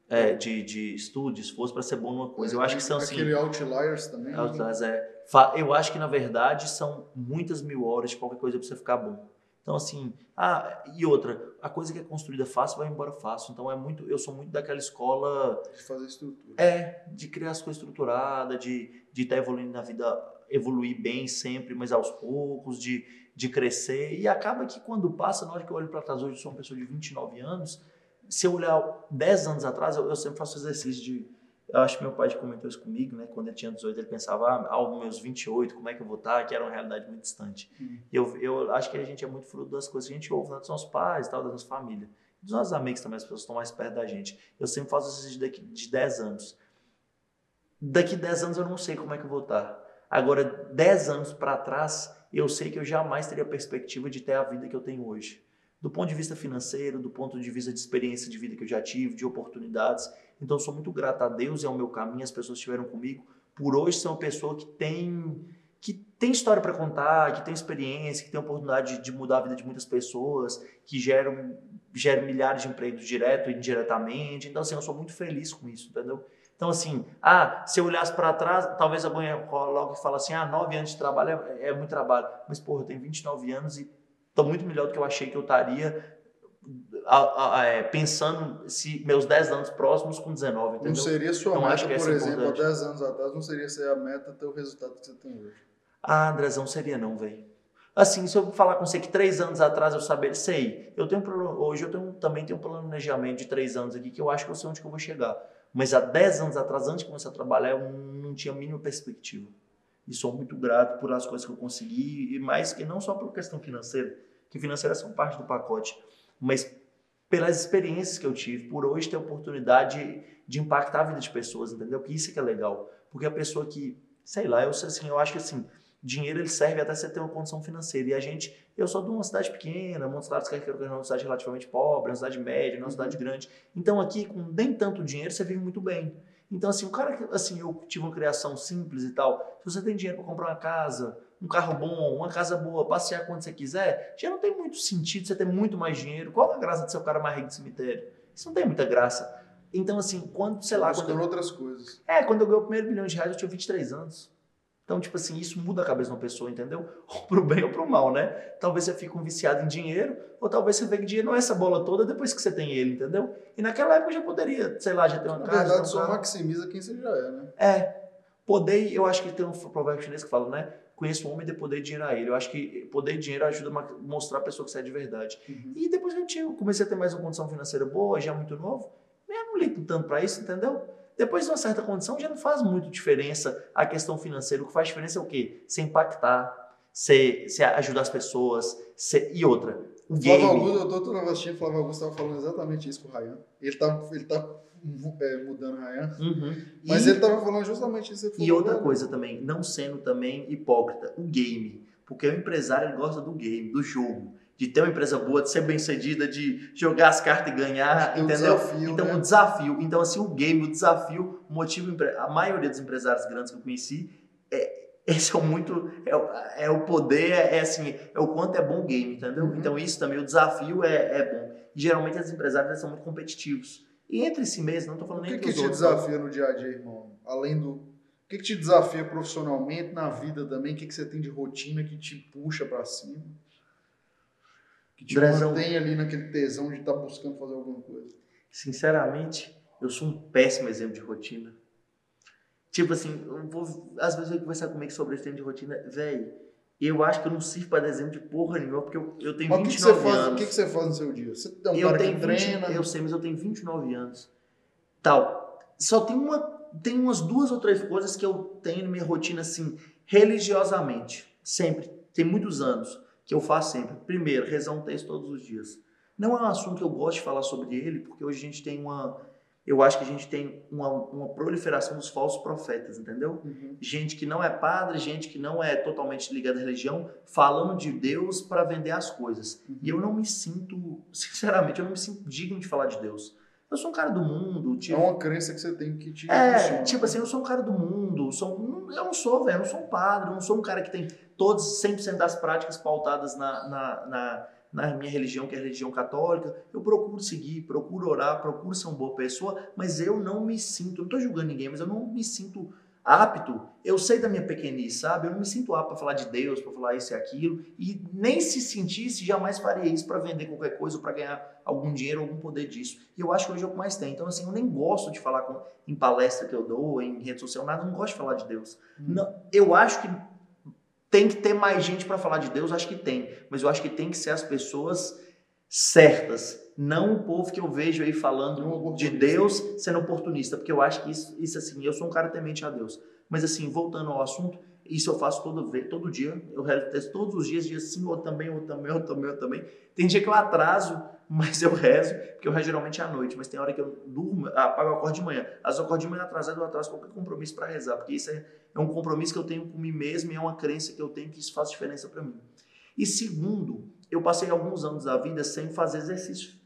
É, de, de estudo, de esforço para ser bom numa coisa. Eu acho que são assim. Aquele Outliers também. né? Outliers, é. Eu acho que na verdade são muitas mil horas de qualquer coisa para você ficar bom. Então, assim, ah, e outra, a coisa que é construída fácil vai embora fácil. Então, é muito, eu sou muito daquela escola. De fazer estrutura. É, de criar as coisas estruturadas, de de estar tá evoluindo na vida, evoluir bem sempre, mas aos poucos, de, de crescer. E acaba que quando passa, na hora que eu olho para trás hoje, eu sou uma pessoa de 29 anos. Se eu olhar 10 anos atrás, eu, eu sempre faço exercício de eu acho que meu pai já comentou isso comigo, né? Quando ele tinha 18, ele pensava, ah, aos meus 28, como é que eu vou estar? Que era uma realidade muito distante. Uhum. E eu, eu acho que a gente é muito fruto das coisas que a gente ouve né, dos nossos pais, tal, da nossa família. Dos nossos amigos também, as pessoas estão mais perto da gente. Eu sempre faço isso de, de 10 anos. Daqui 10 anos eu não sei como é que eu vou estar. Agora, 10 anos para trás, eu sei que eu jamais teria a perspectiva de ter a vida que eu tenho hoje. Do ponto de vista financeiro, do ponto de vista de experiência de vida que eu já tive, de oportunidades. Então, sou muito grato a Deus e ao meu caminho, as pessoas estiveram comigo, por hoje ser uma pessoa que tem que tem história para contar, que tem experiência, que tem oportunidade de mudar a vida de muitas pessoas, que geram, geram milhares de empregos direto e indiretamente. Então, assim, eu sou muito feliz com isso, entendeu? Então, assim, ah, se eu olhasse para trás, talvez alguém logo fala assim, ah, nove anos de trabalho é, é muito trabalho. Mas, porra, eu tenho 29 anos e estou muito melhor do que eu achei que eu estaria é, pensando se meus 10 anos próximos com 19, entendeu? Não seria sua então, meta, por exemplo, há 10 anos atrás, não seria ser a meta ter o resultado que você tem hoje? Ah, Andrezão, seria não, velho. Assim, se eu falar com você que três anos atrás eu saber, sei, eu tenho hoje eu tenho, também tenho um planejamento de três anos aqui que eu acho que eu sei onde que eu vou chegar. Mas há 10 anos atrás, antes de começar a trabalhar, eu não tinha a mínima perspectiva. E sou muito grato por as coisas que eu consegui, e mais que não só por questão financeira, que financeira são parte do pacote, mas pelas experiências que eu tive, por hoje ter a oportunidade de impactar a vida de pessoas, entendeu? Que isso é que é legal. Porque a pessoa que, sei lá, eu, assim, eu acho que assim, dinheiro ele serve até você ter uma condição financeira. E a gente, eu sou de uma cidade pequena, uma cidade que é uma cidade relativamente pobre, uma cidade média, uma cidade uhum. grande. Então aqui, com nem tanto dinheiro, você vive muito bem. Então assim, o cara que, assim, eu tive uma criação simples e tal, se você tem dinheiro para comprar uma casa, um carro bom, uma casa boa, passear quando você quiser, já não tem muito sentido você ter muito mais dinheiro. Qual é a graça de ser o cara mais rico do cemitério? Isso não tem muita graça. Então, assim, quando, sei lá. Buscando quando eu... outras coisas. É, quando eu ganhei o primeiro bilhão de reais, eu tinha 23 anos. Então, tipo assim, isso muda a cabeça de uma pessoa, entendeu? Ou pro bem ou pro mal, né? Talvez você fique um viciado em dinheiro, ou talvez você vê que dinheiro não é essa bola toda depois que você tem ele, entendeu? E naquela época já poderia, sei lá, já ter uma Na casa. Na verdade, só maximiza quem você já é, né? É. Poder, eu acho que tem um provérbio chinês que fala, né? Conheço um homem de poder e dinheiro a ele. Eu acho que poder e dinheiro ajuda a mostrar a pessoa que você é de verdade. Uhum. E depois eu comecei a ter mais uma condição financeira boa, já muito novo, eu não ligo tanto para isso, entendeu? Depois de uma certa condição já não faz muito diferença a questão financeira. O que faz diferença é o quê? Você impactar, você, você ajudar as pessoas. Você... E outra, o Flávio Augusto, eu tô toda assistindo, Flávio Augusto estava falando exatamente isso com o Ryan. Ele tá, ele tá é, mudando o Ryan. Uhum. Mas e, ele estava falando justamente isso. E outra coisa também, não sendo também hipócrita, o game. Porque o empresário ele gosta do game, do jogo de ter uma empresa boa, de ser bem sucedida, de jogar as cartas e ganhar, entendeu? Desafio, então, né? o desafio. Então, assim, o game, o desafio, motiva a maioria dos empresários grandes que eu conheci, é, esse é o muito, é, é o poder, é, é, assim, é o quanto é bom o game, entendeu? Uhum. Então, isso também, o desafio é, é bom. E, geralmente, os empresários são muito competitivos. E entre si mesmo, não estou falando nem O que, que te outros, desafia no dia a dia, irmão? Além do... O que, que te desafia profissionalmente, na vida também? O que, que você tem de rotina que te puxa para cima? Que te mantém ali naquele tesão de estar tá buscando fazer alguma coisa? Sinceramente, eu sou um péssimo exemplo de rotina. Tipo assim, eu vou, às vezes eu vou conversar comigo sobre esse tempo de rotina, velho. Eu acho que eu não sirvo para desenho de porra nenhuma, porque eu, eu tenho mas 29 que que anos. O que, que você faz no seu dia? Você é um eu cara tenho que 20, treina? Eu sei, mas eu tenho 29 anos. Tal. Só tem uma, tem umas duas ou três coisas que eu tenho na minha rotina, assim, religiosamente. Sempre. Tem muitos anos que eu faço sempre. Primeiro, rezar um texto todos os dias. Não é um assunto que eu gosto de falar sobre ele, porque hoje a gente tem uma. Eu acho que a gente tem uma, uma proliferação dos falsos profetas, entendeu? Uhum. Gente que não é padre, gente que não é totalmente ligada à religião, falando de Deus para vender as coisas. Uhum. E eu não me sinto, sinceramente, eu não me sinto digno de falar de Deus. Eu sou um cara do mundo. Tipo, é uma crença que você tem que te. É, funciona. tipo assim, eu sou um cara do mundo. Sou, eu não sou, velho, eu não sou um padre, eu não sou um cara que tem todos 100% das práticas pautadas na, na, na, na minha religião, que é a religião católica. Eu procuro seguir, procuro orar, procuro ser uma boa pessoa, mas eu não me sinto, não estou julgando ninguém, mas eu não me sinto apto, eu sei da minha pequenice, sabe? Eu não me sinto apto para falar de Deus, para falar isso e aquilo, e nem se sentisse, jamais faria isso para vender qualquer coisa ou para ganhar algum dinheiro, algum poder disso. E eu acho que hoje é o que mais tem. Então, assim, eu nem gosto de falar com, em palestra que eu dou, em rede social, nada, eu não gosto de falar de Deus. Hum. Não, eu acho que tem que ter mais gente para falar de Deus, acho que tem, mas eu acho que tem que ser as pessoas certas, não o povo que eu vejo aí falando de Deus sendo oportunista, porque eu acho que isso, isso assim, eu sou um cara temente a Deus. Mas assim, voltando ao assunto, isso eu faço todo, todo dia, eu rezo texto todos os dias, dia sim, ou também, ou também, ou também, ou também. Tem dia que eu atraso, mas eu rezo, porque eu rezo geralmente à noite, mas tem hora que eu durmo, apago o acordo de manhã. Às vezes de manhã atrasado, eu atraso qualquer compromisso para rezar, porque isso é, é um compromisso que eu tenho com mim mesmo e é uma crença que eu tenho que isso faz diferença para mim. E segundo, eu passei alguns anos da vida sem fazer exercício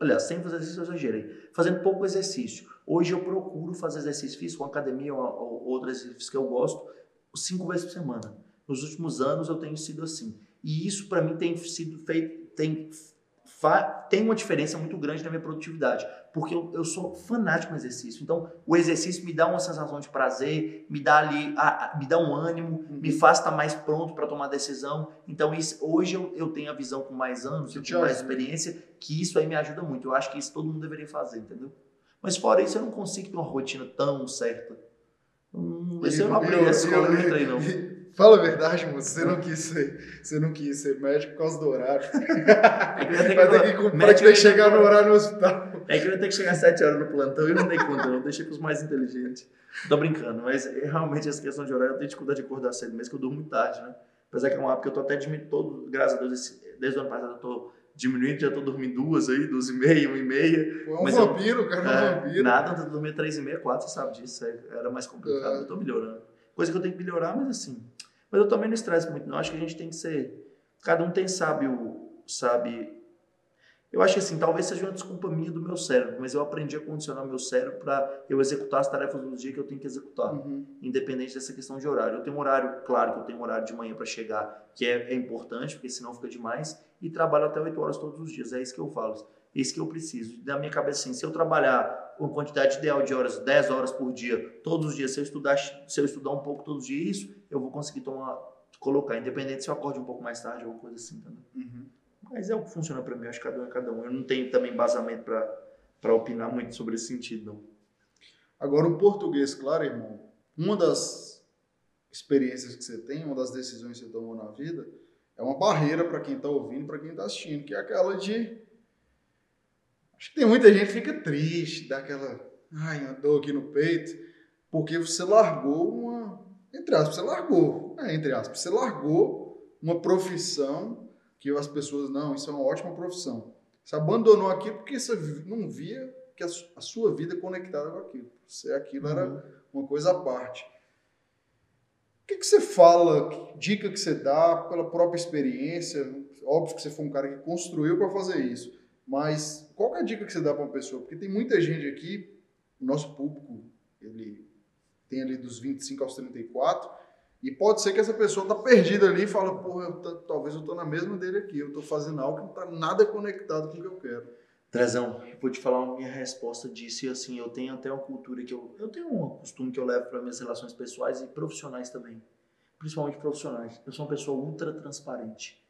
Aliás, sem fazer exercício eu exagerei. Fazendo pouco exercício. Hoje eu procuro fazer exercício físico, uma academia ou, ou outro exercício que eu gosto, cinco vezes por semana. Nos últimos anos eu tenho sido assim. E isso para mim tem sido feito, tem tem uma diferença muito grande na minha produtividade, porque eu, eu sou fanático no exercício. Então, o exercício me dá uma sensação de prazer, me dá ali, a, a, me dá um ânimo, uhum. me faz estar mais pronto para tomar decisão. Então, isso, hoje eu, eu tenho a visão com mais anos, eu tenho mais experiência, que isso aí me ajuda muito. Eu acho que isso todo mundo deveria fazer, entendeu? Mas fora isso, eu não consigo ter uma rotina tão certa. Esse eu não aprendi a escola, eu não entrei, não. Fala a verdade, moço. Você não quis ser, você não quis ser médico por causa do horário. É que Vai ter que comprar que chegar no horário no hospital. É que eu ia ter que chegar às 7 horas no plantão e não dei conta, eu deixei para os mais inteligentes. Tô brincando, mas realmente essa questão de horário eu tenho dificuldade de acordar cedo, mesmo que eu durmo muito tarde, né? Apesar que é um hábito que eu tô até diminuindo todo, graças a Deus, desde o ano passado eu tô diminuindo, já tô dormindo duas aí, duas e meia, uma e meia. Pô, é um mas vampiro, eu, cara, é um é, vampiro. Nada, eu dormia três e meia, quatro, você sabe disso, é, era mais complicado, é. eu tô melhorando. Coisa que eu tenho que melhorar, mas assim, mas eu também não estresse muito, não. Acho que a gente tem que ser. Cada um tem, sabe, o. Sabe. Eu acho que assim, talvez seja uma desculpa minha do meu cérebro, mas eu aprendi a condicionar meu cérebro para eu executar as tarefas do dia que eu tenho que executar, uhum. independente dessa questão de horário. Eu tenho um horário, claro que eu tenho um horário de manhã para chegar, que é, é, importante, porque senão fica demais, e trabalho até 8 horas todos os dias. É isso que eu falo, é isso que eu preciso. Da minha cabeça, assim, se eu trabalhar uma quantidade ideal de horas, 10 horas por dia, todos os dias, se eu estudar, se eu estudar um pouco todos os dias, isso, eu vou conseguir tomar, colocar, independente se eu acorde um pouco mais tarde, alguma coisa assim, entendeu? Uhum. Mas é o que funciona para mim, acho que cada um é cada um. Eu não tenho também embasamento para opinar muito sobre esse sentido, não. Agora, o português, claro, irmão, uma das experiências que você tem, uma das decisões que você tomou na vida, é uma barreira para quem está ouvindo, para quem está assistindo, que é aquela de Acho que tem muita gente que fica triste, dá aquela, ai, andou aqui no peito, porque você largou uma, entre aspas, você largou, é, entre aspas, você largou uma profissão que as pessoas, não, isso é uma ótima profissão. Você abandonou aquilo porque você não via que a sua vida é conectada com aquilo. Você, aquilo era uhum. uma coisa à parte. O que, que você fala, que dica que você dá pela própria experiência? Óbvio que você foi um cara que construiu para fazer isso. Mas qual é a dica que você dá para uma pessoa? Porque tem muita gente aqui, o nosso público, ele tem ali dos 25 aos 34, e pode ser que essa pessoa tá perdida ali e fala, porra, eu talvez eu tô na mesma dele aqui, eu tô fazendo algo que não tá nada conectado com o que eu quero. Trezão, vou te falar a minha resposta disso, e assim, eu tenho até uma cultura que eu, eu tenho um costume que eu levo para minhas relações pessoais e profissionais também, principalmente profissionais. Eu sou uma pessoa ultra transparente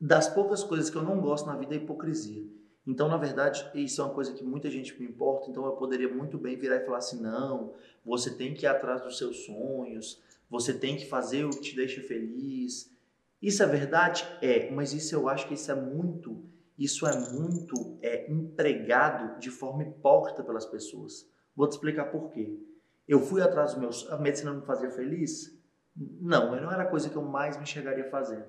das poucas coisas que eu não gosto na vida é hipocrisia. Então, na verdade, isso é uma coisa que muita gente me importa. Então, eu poderia muito bem virar e falar assim: não, você tem que ir atrás dos seus sonhos, você tem que fazer o que te deixa feliz. Isso é verdade? É, mas isso eu acho que isso é muito, isso é muito é, empregado de forma hipócrita pelas pessoas. Vou te explicar por quê. Eu fui atrás dos meus. A medicina não me fazia feliz? Não, não era a coisa que eu mais me enxergaria fazendo.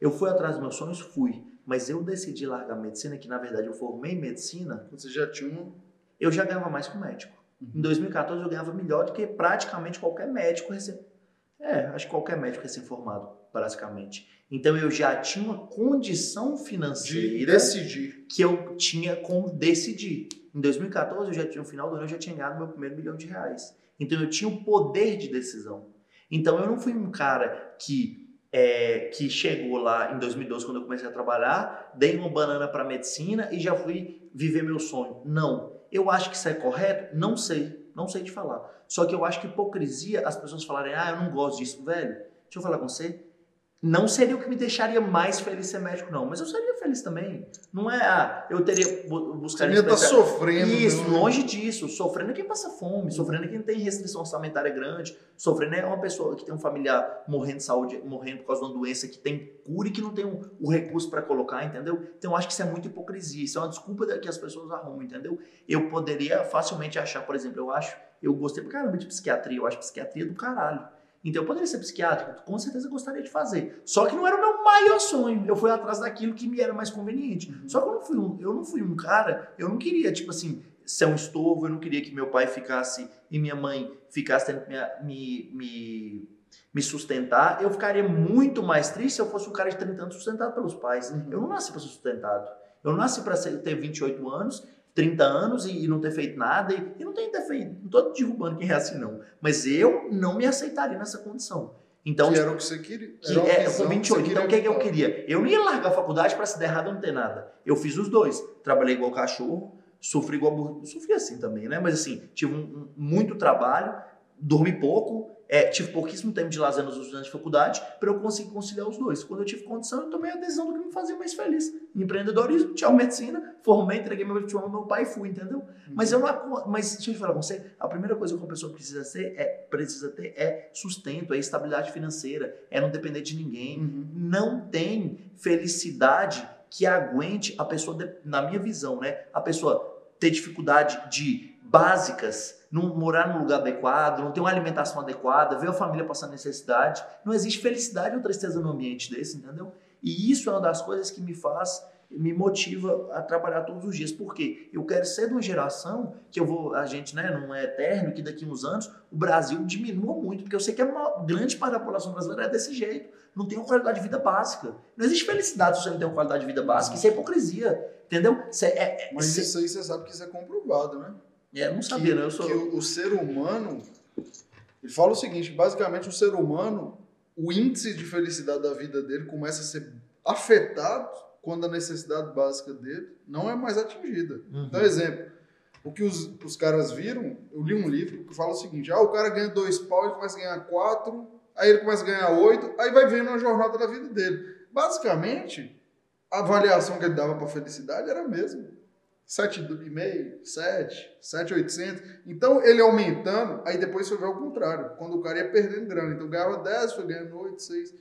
Eu fui atrás dos meus sonhos? Fui. Mas eu decidi largar medicina, que na verdade eu formei em medicina. Você já tinha um. Eu já ganhava mais que o médico. Uhum. Em 2014 eu ganhava melhor do que praticamente qualquer médico recebe. É, acho que qualquer médico é ser formado, basicamente. Então eu já tinha uma condição De financeira decidir. que eu tinha como decidir. Em 2014, eu já tinha, no final do ano, eu já tinha ganhado meu primeiro milhão de reais. Então eu tinha o poder de decisão. Então eu não fui um cara que, é, que chegou lá em 2012, quando eu comecei a trabalhar, dei uma banana para medicina e já fui viver meu sonho. Não. Eu acho que isso é correto? Não sei. Não sei te falar. Só que eu acho que hipocrisia as pessoas falarem, ah, eu não gosto disso. Velho, deixa eu falar com você. Não seria o que me deixaria mais feliz ser médico, não. Mas eu seria feliz também. Não é, ah, eu teria bu- Você buscar ainda tá sofrendo. isso, né? longe disso. Sofrendo é quem passa fome, sofrendo é quem tem restrição orçamentária grande, sofrendo é uma pessoa que tem um familiar morrendo de saúde, morrendo por causa de uma doença que tem cura e que não tem o, o recurso para colocar, entendeu? Então eu acho que isso é muito hipocrisia, isso é uma desculpa que as pessoas arrumam, entendeu? Eu poderia facilmente achar, por exemplo, eu acho, eu gostei pra caramba de psiquiatria, eu acho psiquiatria do caralho. Então eu poderia ser psiquiátrico, com certeza eu gostaria de fazer. Só que não era o meu maior sonho. Eu fui atrás daquilo que me era mais conveniente. Uhum. Só que eu não fui um, eu não fui um cara, eu não queria, tipo assim, ser um estorvo, eu não queria que meu pai ficasse e minha mãe ficasse tendo que me, me, me, me sustentar. Eu ficaria muito mais triste se eu fosse um cara de 30 anos sustentado pelos pais. Uhum. Eu não nasci para ser sustentado. Eu não nasci para ter 28 anos, 30 anos e, e não ter feito nada. E, e não tem ter feito. Não tô derrubando quem é assim, não. Mas eu não me aceitaria nessa condição. Então, que era o que você queria. que é, com 28. você Então, o que, é que eu queria? Eu não ia largar a faculdade para se der errado não ter nada. Eu fiz os dois. Trabalhei igual cachorro, sofri igual burro. Sofri assim também, né? Mas assim, tive um, um- muito trabalho, dormi pouco, é, tive pouquíssimo tempo de lazer nos anos de faculdade para eu conseguir conciliar os dois. Quando eu tive condição, eu tomei a decisão do que me fazia mais feliz. Empreendedorismo, tchau, medicina, formei, entreguei meu diploma meu pai e fui, entendeu? Mas eu não. Mas deixa eu te falar com você, a primeira coisa que uma pessoa precisa ser é precisa ter é sustento, é estabilidade financeira, é não depender de ninguém. Uhum. Não tem felicidade que aguente a pessoa, na minha visão, né? A pessoa ter dificuldade de básicas, não morar num lugar adequado, não ter uma alimentação adequada, ver a família passando necessidade. Não existe felicidade ou tristeza num ambiente desse, entendeu? E isso é uma das coisas que me faz, me motiva a trabalhar todos os dias. Por quê? Eu quero ser de uma geração que eu vou, a gente, né, não é eterno, que daqui a uns anos o Brasil diminua muito, porque eu sei que a maior- grande parte da população brasileira é desse jeito. Não tem uma qualidade de vida básica. Não existe felicidade se você não tem uma qualidade de vida básica. Isso é hipocrisia. Entendeu? Isso é, é, Mas cê- isso aí você sabe que isso é comprovado, né? É, eu não sabia, que, né? Eu sou. que o, o ser humano. Ele fala o seguinte: basicamente, o ser humano, o índice de felicidade da vida dele começa a ser afetado quando a necessidade básica dele não é mais atingida. Uhum. Então, exemplo, o que os, os caras viram, eu li um livro que fala o seguinte: ah, o cara ganha dois pau, ele começa a ganhar quatro, aí ele começa a ganhar oito, aí vai vendo a jornada da vida dele. Basicamente, a avaliação que ele dava para felicidade era a mesma. 7,5, 7, 7,800. Então ele aumentando, aí depois foi ver o contrário, quando o cara ia perdendo grana. Então ganhava 10, foi ganhando 8, 6.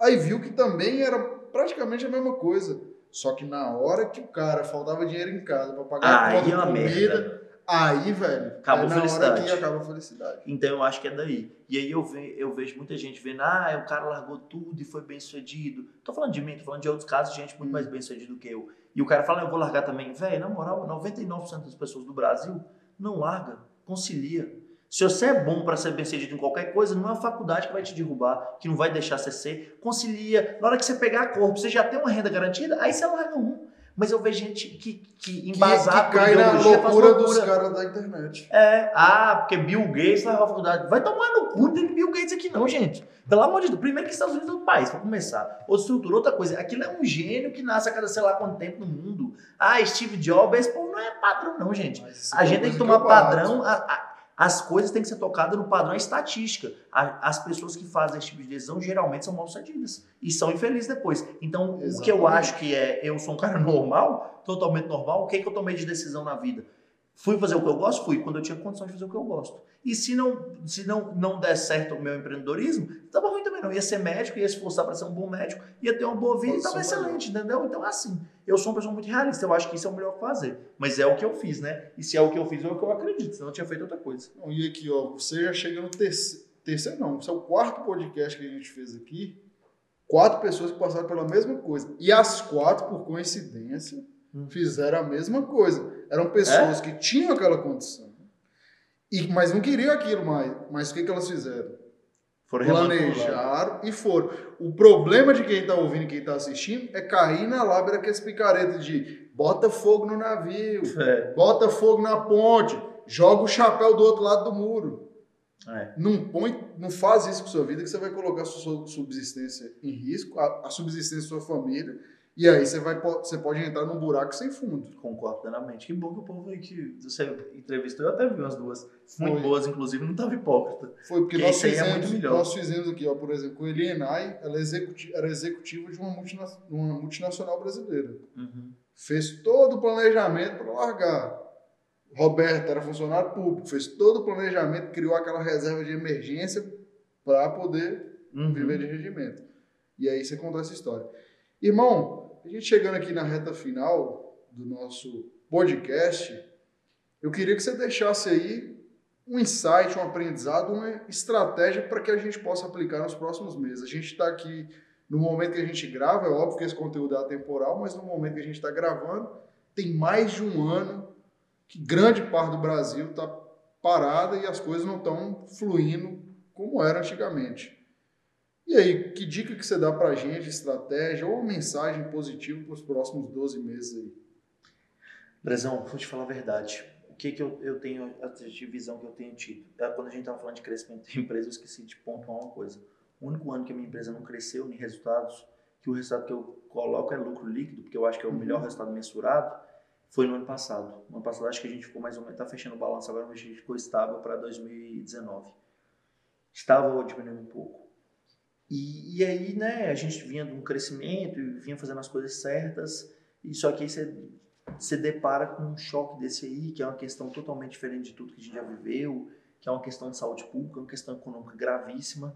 Aí viu que também era praticamente a mesma coisa. Só que na hora que o cara faltava dinheiro em casa para pagar a Aí conta é comida, merda. aí, velho, Acabou é a felicidade. acaba a felicidade. Então eu acho que é daí. E aí eu, ve, eu vejo muita gente vendo, ah, o cara largou tudo e foi bem sucedido. Tô falando de mim, tô falando de outros casos de gente muito Hum. mais bem sucedido do que eu. E o cara fala, eu vou largar também. Velho, na moral, 99% das pessoas do Brasil não larga, concilia. Se você é bom para ser bem sucedido em qualquer coisa, não é a faculdade que vai te derrubar, que não vai deixar você ser. Concilia. Na hora que você pegar corpo, você já tem uma renda garantida, aí você larga um. Mas eu vejo gente que, que Que, embasar que cai na faz loucura dos loucura. caras da internet. É, ah, porque Bill Gates largou a faculdade. Vai tomar no cu, tem Bill Gates aqui não, gente. Pelo amor de Deus. Primeiro que Estados Unidos é um país, pra começar. Outra estrutura, outra coisa. Aquilo é um gênio que nasce a cada sei lá quanto tempo no mundo. Ah, Steve Jobs, esse povo não é padrão não, gente. Mas A é gente tem que tomar padrão. a- a- as coisas têm que ser tocadas no padrão estatística. As pessoas que fazem esse tipo de decisão geralmente são mal sucedidas e são infelizes depois. Então, o que eu Exatamente. acho que é eu sou um cara normal, totalmente normal, o que, é que eu tomei de decisão na vida? Fui fazer o que eu gosto? Fui, quando eu tinha condição de fazer o que eu gosto. E se não, se não, não der certo o meu empreendedorismo, tava ruim também não. Ia ser médico, ia se esforçar para ser um bom médico, ia ter uma boa vida e Pode tava ser melhor. excelente, entendeu? Então, assim, eu sou uma pessoa muito realista. Eu acho que isso é o melhor fazer. Mas é o que eu fiz, né? E se é o que eu fiz, é o que eu acredito. Senão eu tinha feito outra coisa. Não, e aqui, ó, você já chega no terceiro, terceiro não, esse é o quarto podcast que a gente fez aqui. Quatro pessoas que passaram pela mesma coisa. E as quatro, por coincidência, Hum. fizeram a mesma coisa. Eram pessoas que tinham aquela condição. E, mas não queriam aquilo mais. Mas o que, que elas fizeram? Foram planejaram e foram. O problema de quem tá ouvindo e quem tá assistindo é cair na lábia daqueles picaretas de bota fogo no navio, É, bota fogo na ponte, joga o chapéu do outro lado do muro. é. Não põe, não faz isso com sua vida que você vai colocar sua subsistência em risco, a, a subsistência da sua família, e aí você vai você pode entrar num buraco sem fundo. Concordo plenamente. Que bom que o povo aí que você entrevistou, eu até vi umas duas. Muito Foi. boas, inclusive, não tava hipócrita. Foi porque Que nós é fizemos, muito melhor. nós fizemos aqui, ó, por exemplo, com a Elienay, ela é era executiva de uma, multina- uma multinacional brasileira. Uhum. Fez todo o planejamento para largar. Roberto era funcionário público, fez todo o planejamento, criou aquela reserva de emergência para poder Uhum. viver de rendimento. E aí você conta essa história. Irmão, a gente chegando aqui na reta final do nosso podcast, eu queria que você deixasse aí um insight, um aprendizado, uma estratégia para que a gente possa aplicar nos próximos meses. A gente está aqui no momento que a gente grava, é óbvio que esse conteúdo é atemporal, mas no momento que a gente está gravando, tem mais de um ano que grande parte do Brasil está parada e as coisas não estão fluindo como era antigamente. E aí, que dica que você dá pra gente, estratégia ou mensagem positiva para os próximos 12 meses aí? Brezão, vou te falar a verdade. O que, que eu, eu tenho, a visão que eu tenho tido? É, Quando a gente estava falando de crescimento de empresa, eu esqueci de pontuar uma coisa. O único ano que a minha empresa não cresceu em resultados, que o resultado que eu coloco é lucro líquido, porque eu acho que é o Uhum. melhor resultado mensurado, foi no ano passado. No ano passado, acho que a gente ficou mais ou menos, está fechando o balanço agora, mas a gente ficou estável para 2019. Estava diminuindo um pouco. E, e aí, né, a gente vinha de um crescimento vinha fazendo as coisas certas, e só que aí você você depara com um choque desse aí, que é uma questão totalmente diferente de tudo que a gente já viveu, que é uma questão de saúde pública, uma questão econômica gravíssima.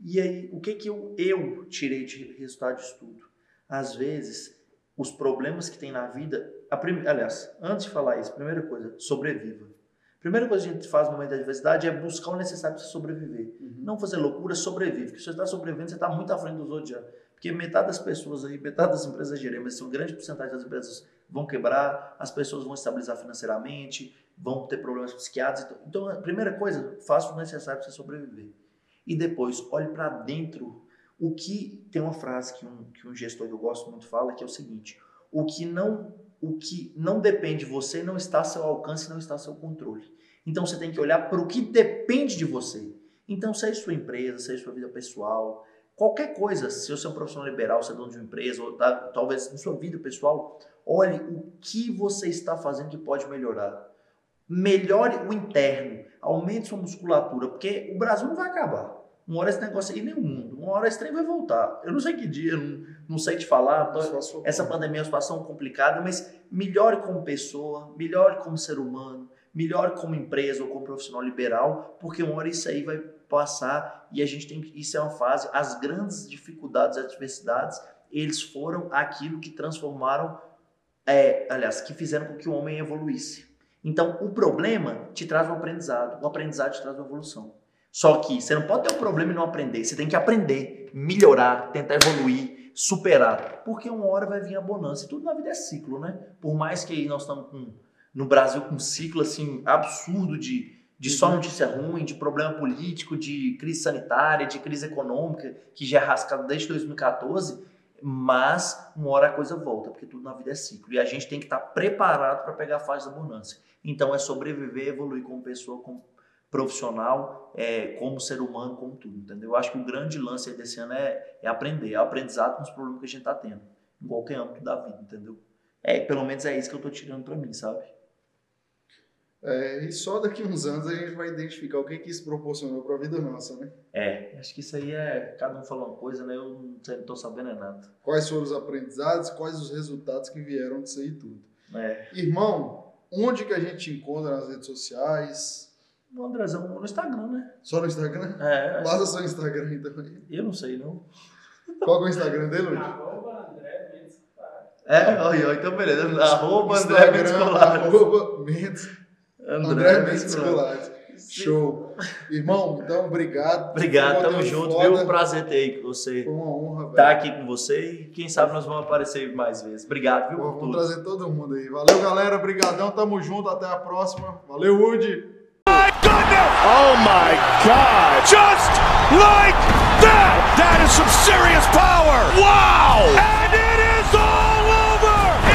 E aí, o que que eu, eu tirei de resultado disso tudo? Às vezes, os problemas que tem na vida... A prim... Aliás, antes de falar isso, primeira coisa, sobreviva. Primeira coisa que a gente faz no momento da adversidade é buscar o necessário para você sobreviver. Não fazer loucura, sobrevive. Porque se você está sobrevivendo, você está muito à frente dos outros já. Porque metade das pessoas aí, metade das empresas gerem, mas uma grande porcentagem das empresas vão quebrar, as pessoas vão estabilizar financeiramente, vão ter problemas psiquiátricos. Então, a primeira coisa, faça o necessário para você sobreviver. E depois, olhe para dentro. O que tem uma frase que um, que um gestor que eu gosto muito fala, que é o seguinte: o que não o que não depende de você não está a seu alcance, não está a seu controle. Então você tem que olhar para o que depende de você. Então, seja sua empresa, seja sua vida pessoal, qualquer coisa, se você é um profissional liberal, se é dono de uma empresa, ou tá, talvez na sua vida pessoal, olhe o que você está fazendo que pode melhorar. Melhore o interno, aumente sua musculatura, porque o Brasil não vai acabar. Uma hora esse negócio aí nem o mundo, uma hora esse trem vai voltar. Eu não sei que dia, não, não sei te falar, essa pandemia é uma situação complicada, mas melhore como pessoa, melhore como ser humano, melhore como empresa ou como profissional liberal, porque uma hora isso aí vai passar e a gente tem que, isso é uma fase, as grandes dificuldades, as adversidades, eles foram aquilo que transformaram, é, aliás, que fizeram com que o homem evoluísse. Então, o problema te traz um aprendizado, o aprendizado te traz uma evolução. Só que você não pode ter um problema e não aprender. Você tem que aprender, melhorar, tentar evoluir, superar. Porque uma hora vai vir a bonança. E tudo na vida é ciclo, né? Por mais que nós estamos com, no Brasil com um ciclo assim absurdo de, de só notícia ruim, de problema político, de crise sanitária, de crise econômica, que já é rascado desde 2014. Mas uma hora a coisa volta, porque tudo na vida é ciclo. E a gente tem que estar preparado para pegar a fase da bonança. Então é sobreviver, evoluir como pessoa, como profissional, é, como ser humano, como tudo, entendeu? Eu acho que o grande lance desse ano é, é aprender, é aprendizado com os problemas que a gente tá tendo, em qualquer âmbito da vida, entendeu? É, pelo menos é isso que eu tô tirando para mim, sabe? É, e só daqui uns anos a gente vai identificar o que, que isso proporcionou para a vida nossa, né? É, acho que isso aí é, cada um fala uma coisa, né? Eu não, tô sabendo é nada. Quais foram os aprendizados, quais os resultados que vieram disso aí tudo. É. Irmão, onde que a gente te encontra nas redes sociais? O Andrezão no Instagram, né? Só no Instagram? É, Passa seu Instagram então aí. eu não sei, não. Qual que é o Instagram dele, Luiz? Arroba André Mendes Colares. É, olha, então beleza. Arroba André Mendes Colares. arroba Mendes, André Mendes Colares. Show. Irmão, então, obrigado. Obrigado, Foi um tamo junto, foda. viu? Prazer ter aí com você. Foi uma honra, velho. Tá aqui com você e quem sabe nós vamos aparecer mais vezes. Obrigado, viu? Pô, Vamos tudo. trazer todo mundo aí. Valeu, galera. Obrigadão. Tamo junto. Até a próxima. Valeu, Woody. Oh my God! Just like that. That is some serious power. Wow.